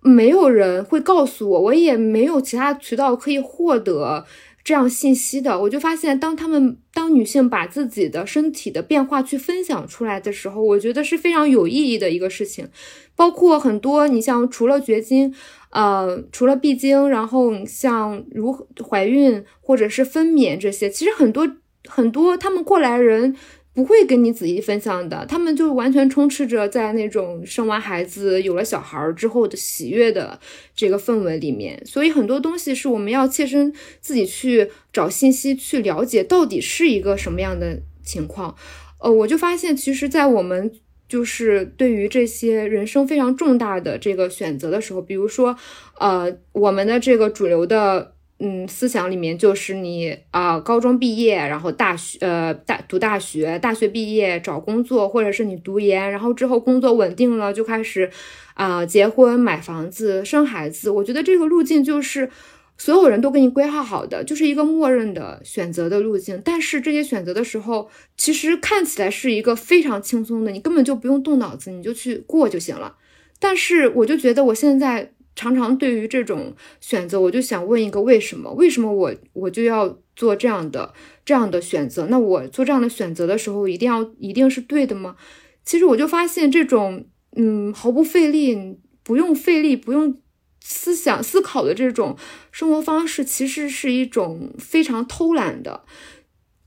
没有人会告诉我，我也没有其他渠道可以获得。这样信息的，我就发现，当他们当女性把自己的身体的变化去分享出来的时候，我觉得是非常有意义的一个事情。包括很多，你像除了绝经，呃，除了闭经，然后像如怀孕或者是分娩这些，其实很多很多他们过来人。不会跟你仔细分享的，他们就完全充斥着在那种生完孩子、有了小孩之后的喜悦的这个氛围里面，所以很多东西是我们要切身自己去找信息去了解，到底是一个什么样的情况。呃，我就发现，其实，在我们就是对于这些人生非常重大的这个选择的时候，比如说，呃，我们的这个主流的。嗯，思想里面就是你啊，高中毕业，然后大学，呃，大读大学，大学毕业找工作，或者是你读研，然后之后工作稳定了，就开始啊结婚、买房子、生孩子。我觉得这个路径就是所有人都给你规划好的，就是一个默认的选择的路径。但是这些选择的时候，其实看起来是一个非常轻松的，你根本就不用动脑子，你就去过就行了。但是我就觉得我现在。常常对于这种选择，我就想问一个为什么？为什么我我就要做这样的这样的选择？那我做这样的选择的时候，一定要一定是对的吗？其实我就发现这种嗯毫不费力、不用费力、不用思想思考的这种生活方式，其实是一种非常偷懒的、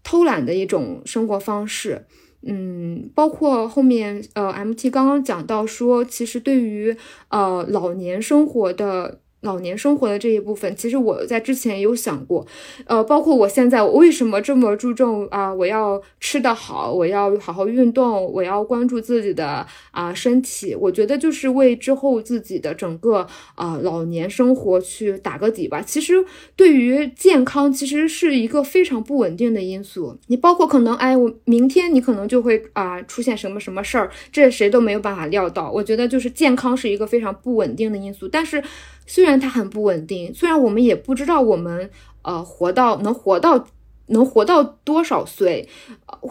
偷懒的一种生活方式。嗯，包括后面呃，MT 刚刚讲到说，其实对于呃老年生活的。老年生活的这一部分，其实我在之前也有想过，呃，包括我现在我为什么这么注重啊？我要吃得好，我要好好运动，我要关注自己的啊身体。我觉得就是为之后自己的整个啊老年生活去打个底吧。其实对于健康，其实是一个非常不稳定的因素。你包括可能哎，我明天你可能就会啊出现什么什么事儿，这谁都没有办法料到。我觉得就是健康是一个非常不稳定的因素，但是。虽然它很不稳定，虽然我们也不知道我们呃活到能活到能活到多少岁，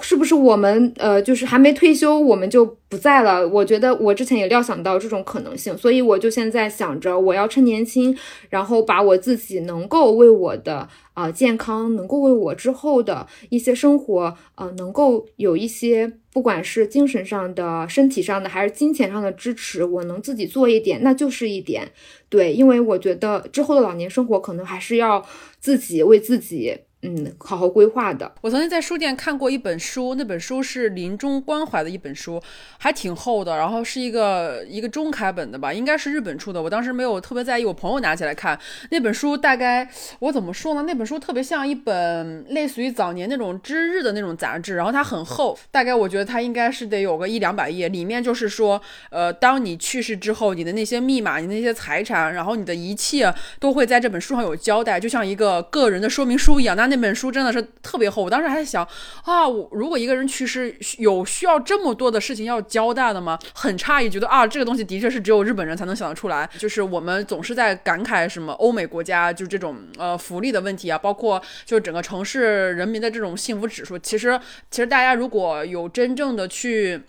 是不是我们呃就是还没退休我们就不在了？我觉得我之前也料想到这种可能性，所以我就现在想着我要趁年轻，然后把我自己能够为我的。啊，健康能够为我之后的一些生活，呃，能够有一些，不管是精神上的、身体上的，还是金钱上的支持，我能自己做一点，那就是一点。对，因为我觉得之后的老年生活可能还是要自己为自己。嗯，好好规划的。我曾经在书店看过一本书，那本书是临终关怀的一本书，还挺厚的，然后是一个一个中开本的吧，应该是日本出的。我当时没有特别在意，我朋友拿起来看那本书，大概我怎么说呢？那本书特别像一本类似于早年那种知日的那种杂志，然后它很厚，大概我觉得它应该是得有个一两百页，里面就是说，呃，当你去世之后，你的那些密码、你那些财产，然后你的一切都会在这本书上有交代，就像一个个人的说明书一样。那那。那本书真的是特别厚，我当时还在想啊，我如果一个人去世，有需要这么多的事情要交代的吗？很诧异，觉得啊，这个东西的确是只有日本人才能想得出来。就是我们总是在感慨什么欧美国家就这种呃福利的问题啊，包括就是整个城市人民的这种幸福指数。其实，其实大家如果有真正的去。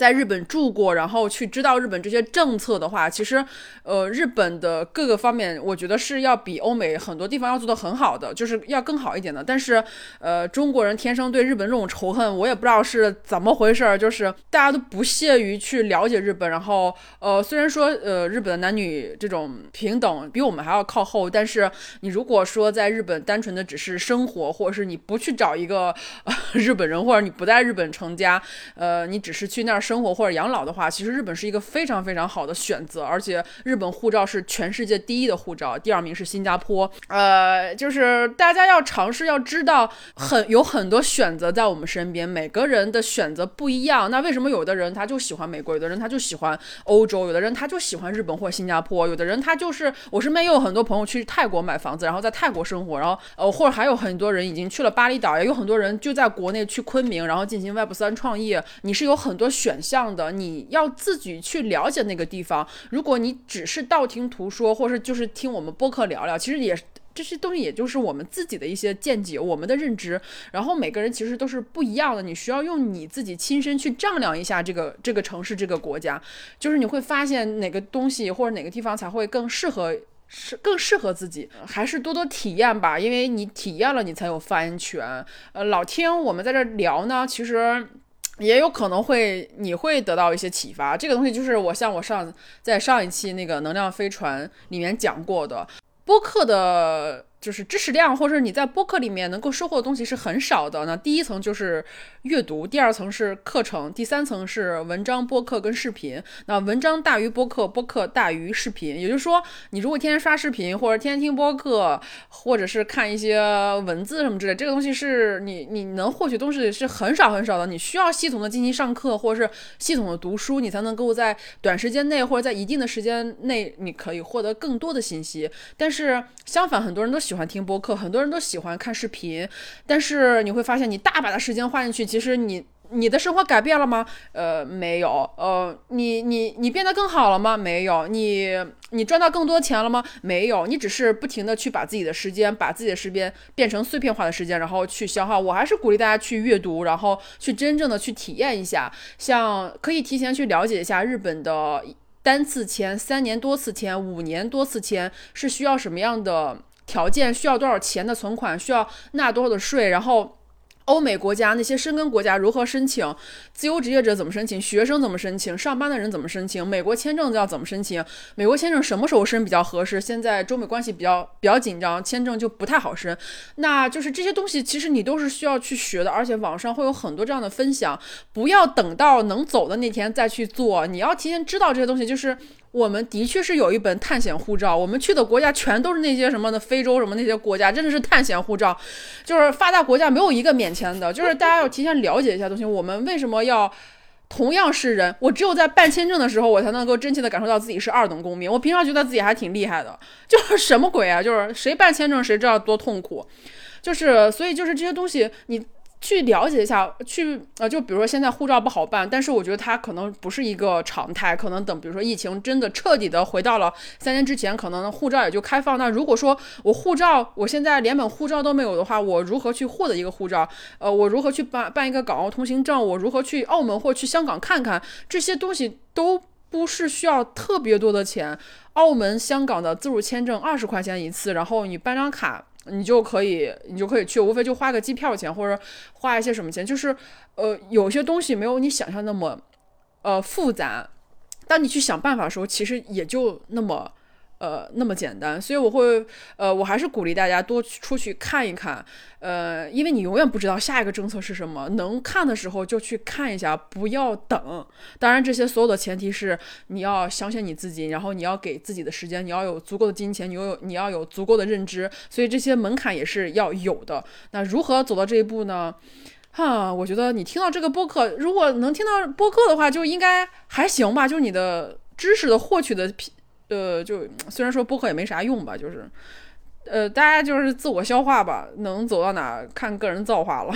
在日本住过，然后去知道日本这些政策的话，其实，呃，日本的各个方面，我觉得是要比欧美很多地方要做的很好的，就是要更好一点的。但是，呃，中国人天生对日本这种仇恨，我也不知道是怎么回事儿，就是大家都不屑于去了解日本。然后，呃，虽然说，呃，日本的男女这种平等比我们还要靠后，但是你如果说在日本单纯的只是生活，或者是你不去找一个日本人，或者你不在日本成家，呃，你只是去那儿。生活或者养老的话，其实日本是一个非常非常好的选择，而且日本护照是全世界第一的护照，第二名是新加坡。呃，就是大家要尝试，要知道很有很多选择在我们身边，每个人的选择不一样。那为什么有的人他就喜欢美国，有的人他就喜欢欧洲，有的人他就喜欢日本或者新加坡，有的人他就是我身边也有很多朋友去泰国买房子，然后在泰国生活，然后呃或者还有很多人已经去了巴厘岛，也有很多人就在国内去昆明，然后进行 Web 三创业。你是有很多选。选项的，你要自己去了解那个地方。如果你只是道听途说，或是就是听我们播客聊聊，其实也。这些东西也就是我们自己的一些见解，我们的认知。然后每个人其实都是不一样的，你需要用你自己亲身去丈量一下这个这个城市、这个国家，就是你会发现哪个东西或者哪个地方才会更适合。是更适合自己，还是多多体验吧，因为你体验了，你才有发言权。呃，老听我们在这聊呢，其实也有可能会你会得到一些启发。这个东西就是我像我上在上一期那个能量飞船里面讲过的，播客的。就是知识量，或者你在播客里面能够收获的东西是很少的。那第一层就是阅读，第二层是课程，第三层是文章、播客跟视频。那文章大于播客，播客大于视频。也就是说，你如果天天刷视频，或者天天听播客，或者是看一些文字什么之类，这个东西是你你能获取东西是很少很少的。你需要系统的进行上课，或者是系统的读书，你才能够在短时间内或者在一定的时间内，你可以获得更多的信息。但是相反，很多人都。喜欢听播客，很多人都喜欢看视频，但是你会发现，你大把的时间花进去，其实你你的生活改变了吗？呃，没有。呃，你你你变得更好了吗？没有。你你赚到更多钱了吗？没有。你只是不停的去把自己的时间，把自己的时间变成碎片化的时间，然后去消耗。我还是鼓励大家去阅读，然后去真正的去体验一下，像可以提前去了解一下日本的单次签、三年多次签、五年多次签是需要什么样的。条件需要多少钱的存款？需要纳多少的税？然后，欧美国家那些申根国家如何申请？自由职业者怎么申请？学生怎么申请？上班的人怎么申请？美国签证要怎么申请？美国签证什么时候申比较合适？现在中美关系比较比较紧张，签证就不太好申。那就是这些东西，其实你都是需要去学的，而且网上会有很多这样的分享。不要等到能走的那天再去做，你要提前知道这些东西，就是。我们的确是有一本探险护照，我们去的国家全都是那些什么的非洲什么那些国家，真的是探险护照，就是发达国家没有一个免签的，就是大家要提前了解一下东西。我们为什么要同样是人？我只有在办签证的时候，我才能够真切的感受到自己是二等公民。我平常觉得自己还挺厉害的，就是什么鬼啊？就是谁办签证谁知道多痛苦，就是所以就是这些东西你。去了解一下，去呃，就比如说现在护照不好办，但是我觉得它可能不是一个常态，可能等比如说疫情真的彻底的回到了三年之前，可能护照也就开放。那如果说我护照我现在连本护照都没有的话，我如何去获得一个护照？呃，我如何去办办一个港澳通行证？我如何去澳门或去香港看看？这些东西都不是需要特别多的钱。澳门、香港的自助签证二十块钱一次，然后你办张卡。你就可以，你就可以去，无非就花个机票钱或者花一些什么钱，就是，呃，有些东西没有你想象那么，呃，复杂。当你去想办法的时候，其实也就那么。呃，那么简单，所以我会，呃，我还是鼓励大家多出去看一看，呃，因为你永远不知道下一个政策是什么，能看的时候就去看一下，不要等。当然，这些所有的前提是你要相信你自己，然后你要给自己的时间，你要有足够的金钱，你有你要有足够的认知，所以这些门槛也是要有的。那如何走到这一步呢？哈，我觉得你听到这个播客，如果能听到播客的话，就应该还行吧，就是你的知识的获取的。呃，就虽然说播客也没啥用吧，就是，呃，大家就是自我消化吧，能走到哪看个人造化了。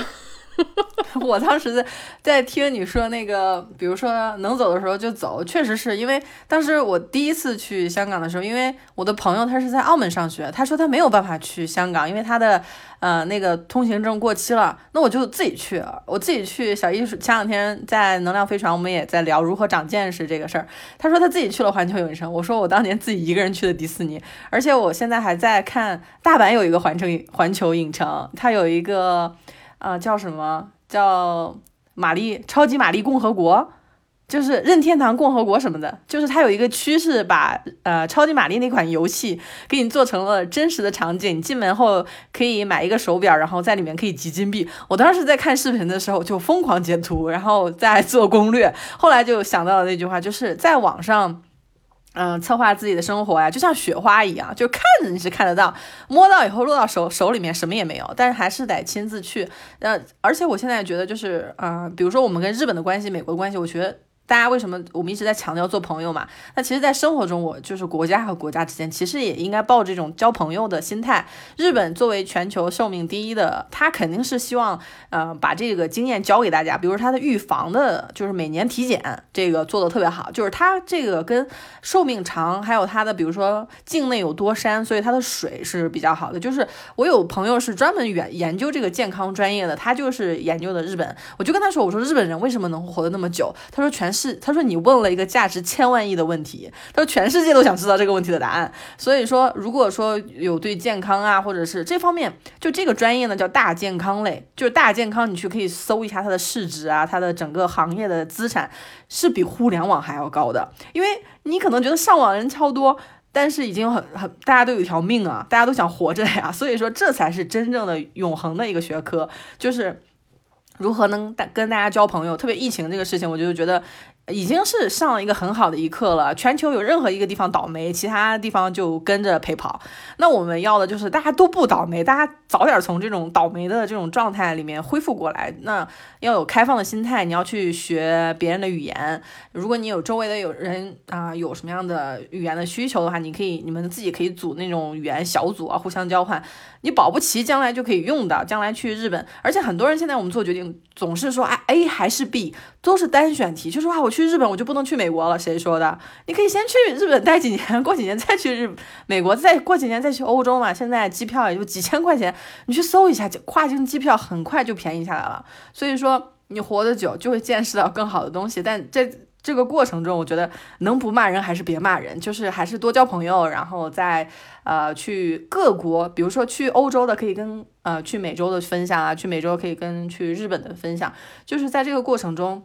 *laughs* 我当时在在听你说那个，比如说能走的时候就走，确实是因为当时我第一次去香港的时候，因为我的朋友他是在澳门上学，他说他没有办法去香港，因为他的呃那个通行证过期了。那我就自己去，我自己去。小艺术前两天在能量飞船，我们也在聊如何长见识这个事儿。他说他自己去了环球影城，我说我当年自己一个人去的迪士尼，而且我现在还在看大阪有一个环城环球影城，它有一个。啊，叫什么叫玛丽超级玛丽共和国，就是任天堂共和国什么的，就是它有一个趋势把呃超级玛丽那款游戏给你做成了真实的场景，进门后可以买一个手表，然后在里面可以集金币。我当时在看视频的时候就疯狂截图，然后再做攻略，后来就想到了那句话，就是在网上。嗯，策划自己的生活呀，就像雪花一样，就看着你是看得到，摸到以后落到手手里面什么也没有，但是还是得亲自去。呃，而且我现在觉得就是，嗯，比如说我们跟日本的关系、美国的关系，我觉得大家为什么我们一直在强调做朋友嘛？那其实，在生活中，我就是国家和国家之间，其实也应该抱这种交朋友的心态。日本作为全球寿命第一的，他肯定是希望，呃，把这个经验教给大家。比如他的预防的，就是每年体检，这个做的特别好。就是他这个跟寿命长，还有他的，比如说境内有多山，所以它的水是比较好的。就是我有朋友是专门研研究这个健康专业的，他就是研究的日本。我就跟他说，我说日本人为什么能活得那么久？他说全。是，他说你问了一个价值千万亿的问题，他说全世界都想知道这个问题的答案。所以说，如果说有对健康啊，或者是这方面，就这个专业呢叫大健康类，就是大健康，你去可以搜一下它的市值啊，它的整个行业的资产是比互联网还要高的。因为你可能觉得上网人超多，但是已经很很大家都有一条命啊，大家都想活着呀。所以说，这才是真正的永恒的一个学科，就是。如何能大跟大家交朋友？特别疫情这个事情，我就觉得。已经是上了一个很好的一课了。全球有任何一个地方倒霉，其他地方就跟着陪跑。那我们要的就是大家都不倒霉，大家早点从这种倒霉的这种状态里面恢复过来。那要有开放的心态，你要去学别人的语言。如果你有周围的有人啊，有什么样的语言的需求的话，你可以你们自己可以组那种语言小组啊，互相交换。你保不齐将来就可以用到，将来去日本。而且很多人现在我们做决定总是说啊 A 还是 B，都是单选题，就说啊我。*laughs* 去日本我就不能去美国了，谁说的？你可以先去日本待几年，过几年再去日美国，再过几年再去欧洲嘛。现在机票也就几千块钱，你去搜一下，跨境机票很快就便宜下来了。所以说你活得久就会见识到更好的东西，但在这个过程中，我觉得能不骂人还是别骂人，就是还是多交朋友，然后再呃去各国，比如说去欧洲的可以跟呃去美洲的分享啊，去美洲可以跟去日本的分享，就是在这个过程中。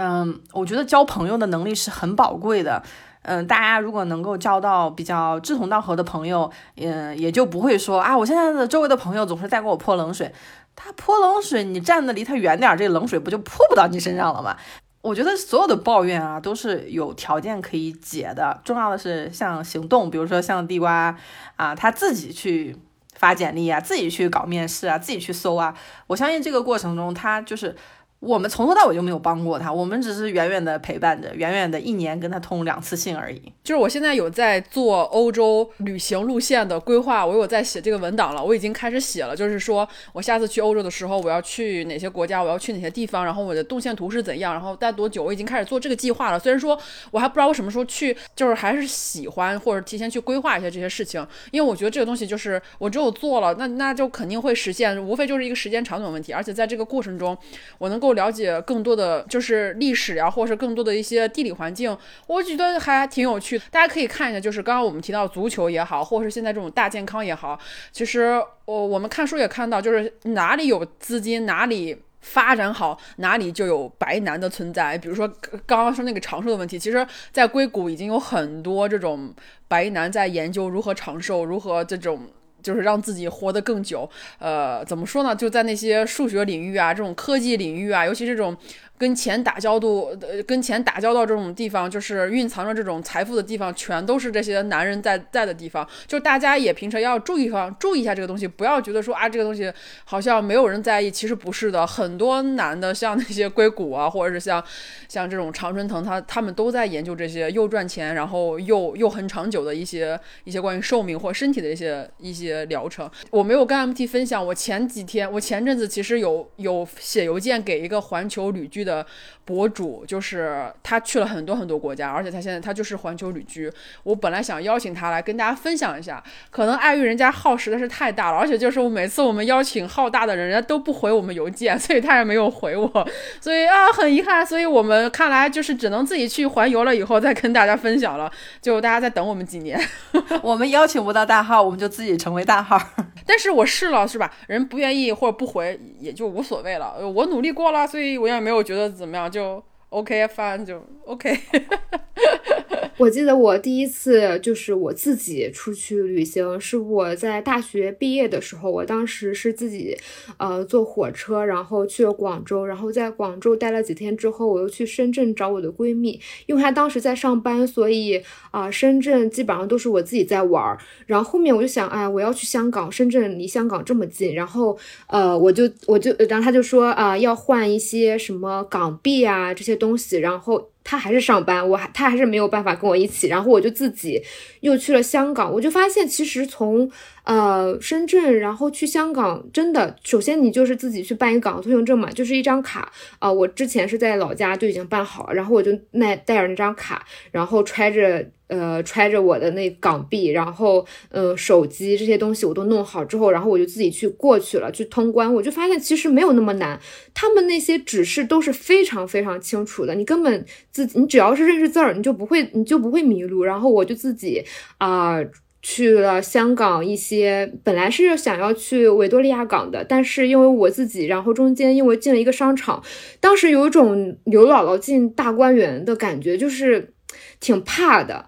嗯，我觉得交朋友的能力是很宝贵的。嗯，大家如果能够交到比较志同道合的朋友，嗯，也就不会说啊，我现在的周围的朋友总是在给我泼冷水。他泼冷水，你站的离他远点，这冷水不就泼不到你身上了吗？我觉得所有的抱怨啊，都是有条件可以解的。重要的是像行动，比如说像地瓜啊，他自己去发简历啊，自己去搞面试啊，自己去搜啊。我相信这个过程中，他就是。我们从头到尾就没有帮过他，我们只是远远的陪伴着，远远的一年跟他通两次信而已。就是我现在有在做欧洲旅行路线的规划，我有在写这个文档了，我已经开始写了。就是说我下次去欧洲的时候，我要去哪些国家，我要去哪些地方，然后我的动线图是怎样，然后待多久，我已经开始做这个计划了。虽然说我还不知道我什么时候去，就是还是喜欢或者提前去规划一些这些事情，因为我觉得这个东西就是我只有做了，那那就肯定会实现，无非就是一个时间长短问题。而且在这个过程中，我能够。了解更多的就是历史呀，或者是更多的一些地理环境，我觉得还挺有趣。大家可以看一下，就是刚刚我们提到足球也好，或者是现在这种大健康也好，其实我我们看书也看到，就是哪里有资金，哪里发展好，哪里就有白男的存在。比如说刚刚说那个长寿的问题，其实在硅谷已经有很多这种白男在研究如何长寿，如何这种。就是让自己活得更久，呃，怎么说呢？就在那些数学领域啊，这种科技领域啊，尤其这种。跟钱打交道，呃，跟钱打交道这种地方，就是蕴藏着这种财富的地方，全都是这些男人在在的地方。就大家也平常要注意方，注意一下这个东西，不要觉得说啊，这个东西好像没有人在意，其实不是的。很多男的，像那些硅谷啊，或者是像像这种常春藤，他他们都在研究这些又赚钱，然后又又很长久的一些一些关于寿命或身体的一些一些疗程。我没有跟 MT 分享，我前几天，我前阵子其实有有写邮件给一个环球旅居。的博主就是他去了很多很多国家，而且他现在他就是环球旅居。我本来想邀请他来跟大家分享一下，可能碍于人家号实在是太大了，而且就是我每次我们邀请号大的人，人家都不回我们邮件，所以他也没有回我，所以啊很遗憾，所以我们看来就是只能自己去环游了以后再跟大家分享了，就大家再等我们几年。*laughs* 我们邀请不到大号，我们就自己成为大号。*laughs* 但是我试了是吧？人不愿意或者不回也就无所谓了，我努力过了，所以我也没有觉得。怎么样就 OK 翻就 OK。*laughs* *laughs* 我记得我第一次就是我自己出去旅行，是我在大学毕业的时候。我当时是自己，呃，坐火车，然后去了广州，然后在广州待了几天之后，我又去深圳找我的闺蜜，因为她当时在上班，所以啊，深圳基本上都是我自己在玩。然后后面我就想，哎，我要去香港，深圳离香港这么近，然后呃，我就我就，然后她就说啊，要换一些什么港币啊这些东西，然后。他还是上班，我还他还是没有办法跟我一起，然后我就自己又去了香港，我就发现其实从呃深圳然后去香港，真的首先你就是自己去办一个港澳通行证嘛，就是一张卡啊，我之前是在老家就已经办好了，然后我就那带着那张卡，然后揣着。呃，揣着我的那港币，然后呃手机这些东西我都弄好之后，然后我就自己去过去了，去通关。我就发现其实没有那么难，他们那些指示都是非常非常清楚的，你根本自己你只要是认识字儿，你就不会你就不会迷路。然后我就自己啊去了香港一些，本来是想要去维多利亚港的，但是因为我自己，然后中间因为进了一个商场，当时有一种刘姥姥进大观园的感觉，就是。挺怕的，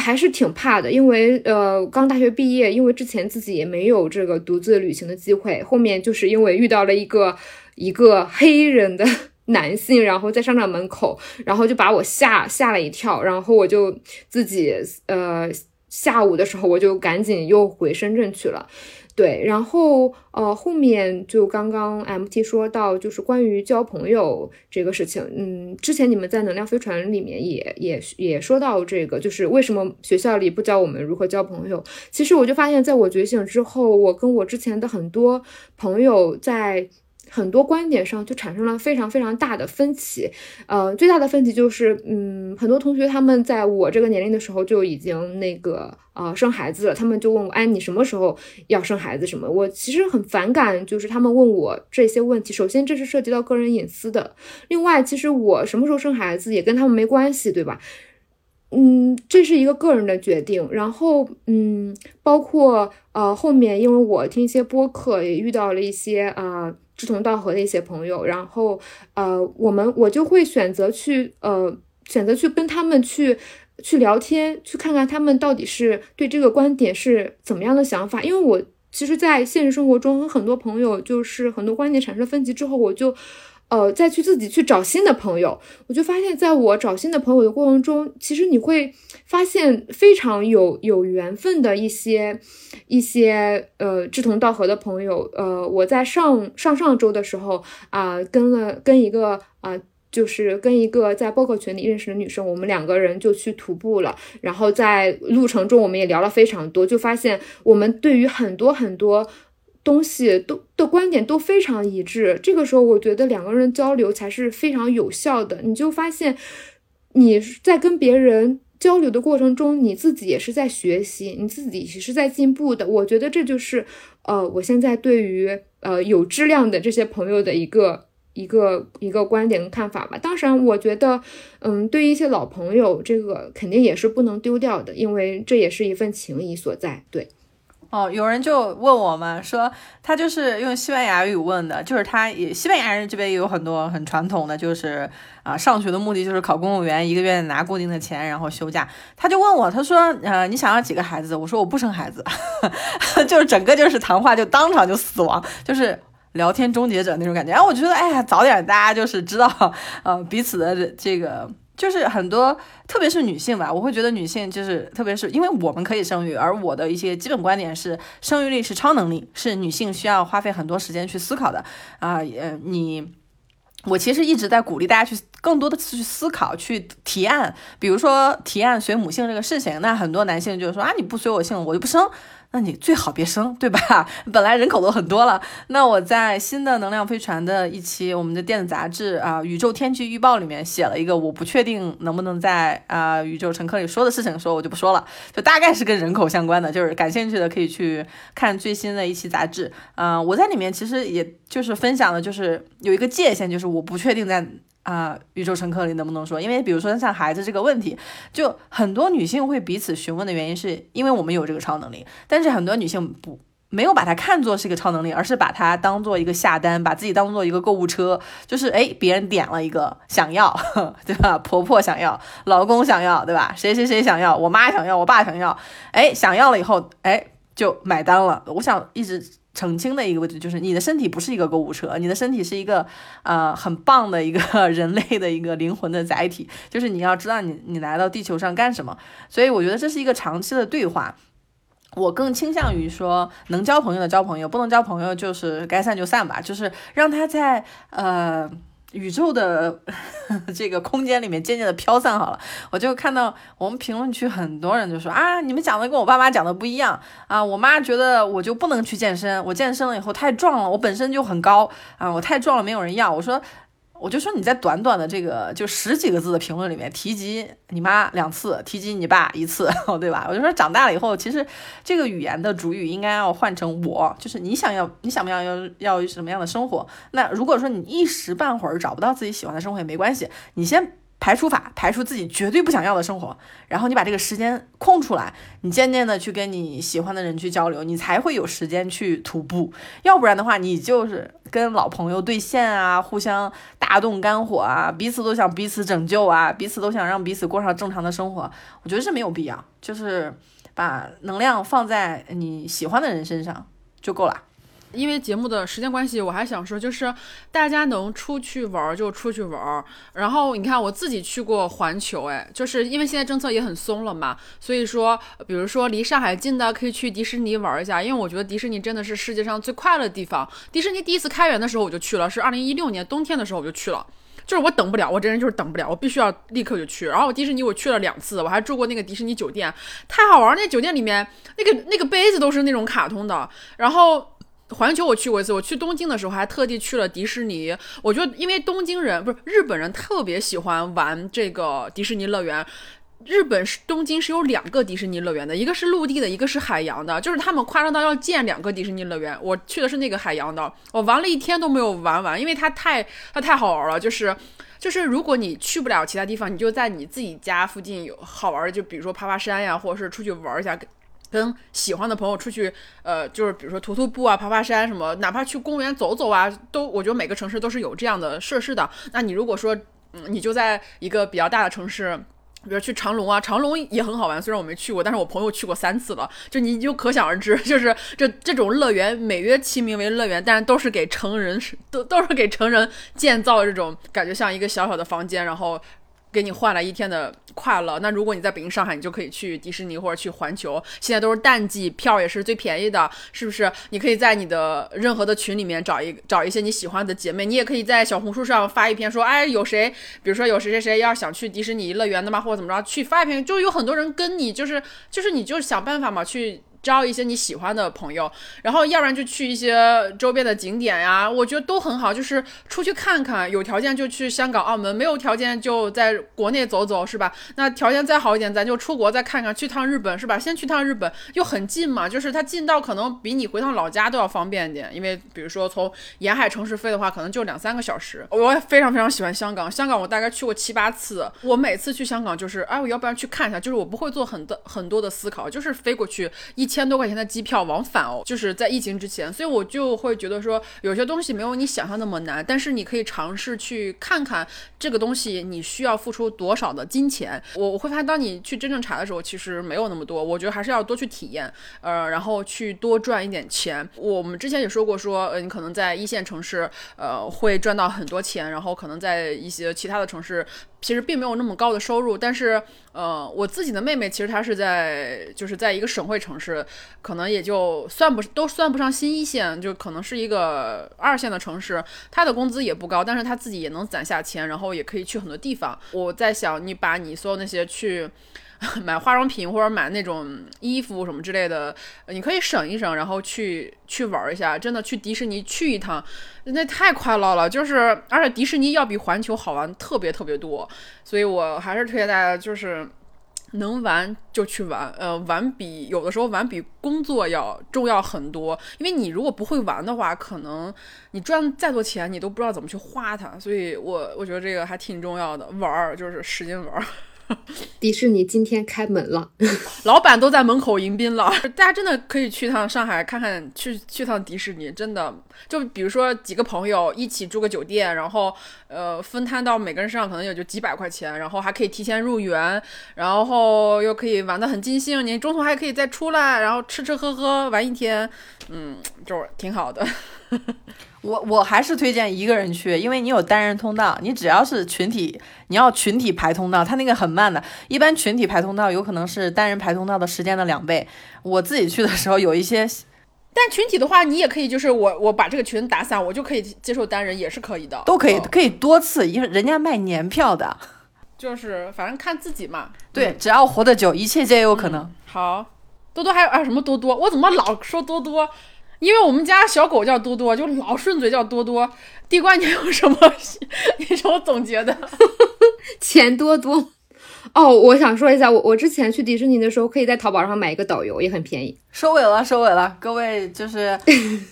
还是挺怕的，因为呃，刚大学毕业，因为之前自己也没有这个独自旅行的机会，后面就是因为遇到了一个一个黑人的 *laughs* 男性，然后在商场门口，然后就把我吓吓了一跳，然后我就自己呃下午的时候我就赶紧又回深圳去了。对，然后呃，后面就刚刚 MT 说到，就是关于交朋友这个事情，嗯，之前你们在能量飞船里面也也也说到这个，就是为什么学校里不教我们如何交朋友？其实我就发现，在我觉醒之后，我跟我之前的很多朋友在。很多观点上就产生了非常非常大的分歧，呃，最大的分歧就是，嗯，很多同学他们在我这个年龄的时候就已经那个呃生孩子了，他们就问我，哎，你什么时候要生孩子？什么？我其实很反感，就是他们问我这些问题。首先，这是涉及到个人隐私的；另外，其实我什么时候生孩子也跟他们没关系，对吧？嗯，这是一个个人的决定。然后，嗯，包括呃后面，因为我听一些播客，也遇到了一些啊。志同道合的一些朋友，然后呃，我们我就会选择去呃选择去跟他们去去聊天，去看看他们到底是对这个观点是怎么样的想法。因为我其实，在现实生活中和很多朋友就是很多观点产生分歧之后，我就。呃，再去自己去找新的朋友，我就发现，在我找新的朋友的过程中，其实你会发现非常有有缘分的一些一些呃志同道合的朋友。呃，我在上上上周的时候啊，跟了跟一个啊，就是跟一个在播客群里认识的女生，我们两个人就去徒步了。然后在路程中，我们也聊了非常多，就发现我们对于很多很多。东西都的观点都非常一致，这个时候我觉得两个人交流才是非常有效的。你就发现你在跟别人交流的过程中，你自己也是在学习，你自己也是在进步的。我觉得这就是呃，我现在对于呃有质量的这些朋友的一个一个一个观点跟看法吧。当然，我觉得嗯，对于一些老朋友，这个肯定也是不能丢掉的，因为这也是一份情谊所在。对。哦，有人就问我嘛说，他就是用西班牙语问的，就是他也西班牙人这边也有很多很传统的，就是啊，上学的目的就是考公务员，一个月拿固定的钱，然后休假。他就问我，他说，呃，你想要几个孩子？我说我不生孩子，*laughs* 就是整个就是谈话就当场就死亡，就是聊天终结者那种感觉。然后我觉得，哎呀，早点大家就是知道，呃，彼此的这个。就是很多，特别是女性吧，我会觉得女性就是，特别是因为我们可以生育，而我的一些基本观点是，生育力是超能力，是女性需要花费很多时间去思考的啊。呃，你，我其实一直在鼓励大家去更多的去思考，去提案，比如说提案随母姓这个事情，那很多男性就是说啊，你不随我姓，我就不生。那你最好别生，对吧？*laughs* 本来人口都很多了。那我在新的能量飞船的一期我们的电子杂志啊《宇宙天气预报》里面写了一个，我不确定能不能在啊宇宙乘客里说的事情，说我就不说了，就大概是跟人口相关的，就是感兴趣的可以去看最新的一期杂志。嗯，我在里面其实也就是分享的，就是有一个界限，就是我不确定在。啊，宇宙乘客你能不能说？因为比如说像孩子这个问题，就很多女性会彼此询问的原因，是因为我们有这个超能力，但是很多女性不没有把它看作是一个超能力，而是把它当做一个下单，把自己当做一个购物车，就是哎，别人点了一个想要，*laughs* 对吧？婆婆想要，老公想要，对吧？谁谁谁想要，我妈想要，我爸想要，哎，想要了以后，哎，就买单了。我想一直澄清的一个问题就是，你的身体不是一个购物车，你的身体是一个呃很棒的一个人类的一个灵魂的载体，就是你要知道你你来到地球上干什么。所以我觉得这是一个长期的对话。我更倾向于说，能交朋友的交朋友，不能交朋友就是该散就散吧，就是让他在呃宇宙的这个空间里面渐渐的飘散好了。我就看到我们评论区很多人就说啊，你们讲的跟我爸妈讲的不一样啊，我妈觉得我就不能去健身，我健身了以后太壮了，我本身就很高啊，我太壮了没有人要。我说。我就说你在短短的这个就十几个字的评论里面提及你妈两次，提及你爸一次，*laughs* 对吧？我就说长大了以后，其实这个语言的主语应该要换成我，就是你想要你想不想要要什么样的生活？那如果说你一时半会儿找不到自己喜欢的生活也没关系，你先。排除法，排除自己绝对不想要的生活，然后你把这个时间空出来，你渐渐的去跟你喜欢的人去交流，你才会有时间去徒步。要不然的话，你就是跟老朋友对线啊，互相大动肝火啊，彼此都想彼此拯救啊，彼此都想让彼此过上正常的生活。我觉得这没有必要，就是把能量放在你喜欢的人身上就够了。因为节目的时间关系，我还想说，就是大家能出去玩就出去玩。然后你看，我自己去过环球，哎，就是因为现在政策也很松了嘛，所以说，比如说离上海近的可以去迪士尼玩一下。因为我觉得迪士尼真的是世界上最快乐的地方。迪士尼第一次开园的时候我就去了，是二零一六年冬天的时候我就去了，就是我等不了，我这人就是等不了，我必须要立刻就去。然后我迪士尼我去了两次，我还住过那个迪士尼酒店，太好玩。那酒店里面那个那个杯子都是那种卡通的，然后。环球我去过一次，我去东京的时候还特地去了迪士尼。我觉得，因为东京人不是日本人，特别喜欢玩这个迪士尼乐园。日本是东京是有两个迪士尼乐园的，一个是陆地的，一个是海洋的。就是他们夸张到要建两个迪士尼乐园。我去的是那个海洋的，我玩了一天都没有玩完，因为它太它太好玩了。就是就是如果你去不了其他地方，你就在你自己家附近有好玩的，就比如说爬爬山呀，或者是出去玩一下。跟喜欢的朋友出去，呃，就是比如说徒徒步啊、爬爬山什么，哪怕去公园走走啊，都我觉得每个城市都是有这样的设施的。那你如果说，嗯，你就在一个比较大的城市，比如去长隆啊，长隆也很好玩，虽然我没去过，但是我朋友去过三次了，就你就可想而知，就是这这种乐园美曰其名为乐园，但是都是给成人，都都是给成人建造这种感觉，像一个小小的房间，然后。给你换来一天的快乐。那如果你在北京、上海，你就可以去迪士尼或者去环球。现在都是淡季，票也是最便宜的，是不是？你可以在你的任何的群里面找一找一些你喜欢的姐妹，你也可以在小红书上发一篇说，哎，有谁，比如说有谁谁谁要想去迪士尼乐园的吗？或者怎么着，去发一篇，就有很多人跟你，就是就是你就想办法嘛去。招一些你喜欢的朋友，然后要不然就去一些周边的景点呀，我觉得都很好，就是出去看看，有条件就去香港、澳门，没有条件就在国内走走，是吧？那条件再好一点，咱就出国再看看，去趟日本，是吧？先去趟日本，又很近嘛，就是它近到可能比你回趟老家都要方便一点，因为比如说从沿海城市飞的话，可能就两三个小时。我非常非常喜欢香港，香港我大概去过七八次，我每次去香港就是，哎，我要不然去看一下，就是我不会做很多很多的思考，就是飞过去一。千多块钱的机票往返哦，就是在疫情之前，所以我就会觉得说有些东西没有你想象那么难，但是你可以尝试去看看这个东西你需要付出多少的金钱。我我会发现，当你去真正查的时候，其实没有那么多。我觉得还是要多去体验，呃，然后去多赚一点钱。我们之前也说过，说呃，你可能在一线城市，呃，会赚到很多钱，然后可能在一些其他的城市。其实并没有那么高的收入，但是，呃，我自己的妹妹其实她是在就是在一个省会城市，可能也就算不都算不上新一线，就可能是一个二线的城市，她的工资也不高，但是她自己也能攒下钱，然后也可以去很多地方。我在想，你把你所有那些去。*laughs* 买化妆品或者买那种衣服什么之类的，你可以省一省，然后去去玩一下。真的去迪士尼去一趟，那太快乐了。就是而且迪士尼要比环球好玩特别特别多，所以我还是推荐大家，就是能玩就去玩。呃，玩比有的时候玩比工作要重要很多。因为你如果不会玩的话，可能你赚再多钱，你都不知道怎么去花它。所以我我觉得这个还挺重要的，玩儿就是使劲玩儿。*laughs* 迪士尼今天开门了，*laughs* 老板都在门口迎宾了。大家真的可以去趟上海看看，去去趟迪士尼，真的就比如说几个朋友一起住个酒店，然后呃分摊到每个人身上可能也就几百块钱，然后还可以提前入园，然后又可以玩得很尽兴，你中途还可以再出来，然后吃吃喝喝玩一天，嗯，就是挺好的。*laughs* 我我还是推荐一个人去，因为你有单人通道，你只要是群体，你要群体排通道，它那个很慢的，一般群体排通道有可能是单人排通道的时间的两倍。我自己去的时候有一些，但群体的话，你也可以就是我我把这个群打散，我就可以接受单人，也是可以的，都可以嗯可以多次，因为人家卖年票的。*laughs* 就是反正看自己嘛。对，只要活得久，一切皆有可能。好，多多还有啊什么多多？我怎么老说多多？因为我们家小狗叫多多，就老顺嘴叫多多。地瓜，你有什么 *laughs* 你什么总结的？*laughs* 钱多多。哦，我想说一下，我我之前去迪士尼的时候，可以在淘宝上买一个导游，也很便宜。收尾了，收尾了，各位就是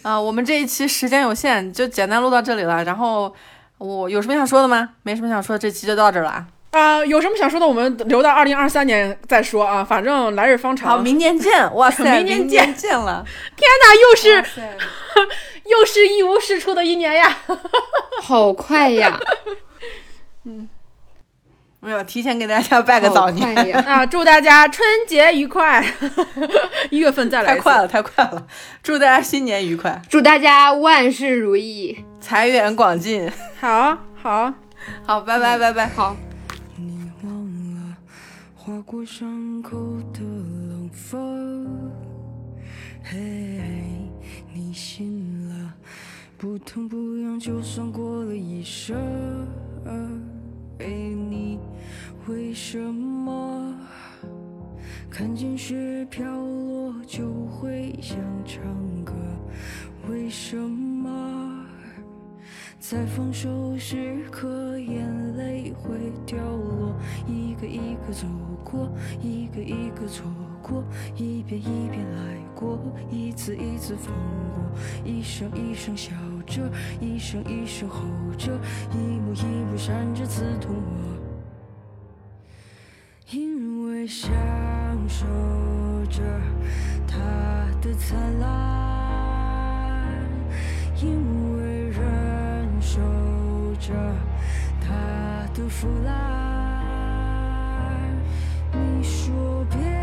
啊、*laughs* 我们这一期时间有限，就简单录到这里了。然后我有什么想说的吗？没什么想说的，这期就到这儿了啊。啊、有什么想说的，我们留到二零二三年再说啊。反正来日方长。好，明年见！哇塞，*laughs* 明年见年见了！*laughs* 天哪，又是又是一无是处的一年呀！*laughs* 好快呀，嗯没有提前给大家拜个早年！啊，祝大家春节愉快！一月份再来太快了，太快了！祝大家新年愉快，祝大家万事如意。财源广进。好好，好，拜拜，拜拜。好，划过伤口的冷风，嘿，你醒了，不痛不痒，就算过了一生。嘿，你为什么看见雪飘落就会想唱歌？为什么？在放手时刻，眼泪会掉落，一个一个走过，一个一个错过，一遍一遍来过，一次一次放过，一声一声笑着，一声一声吼着，一幕一幕闪着刺痛我，因为享受着它的灿烂，因为忍受着它的腐烂。你说别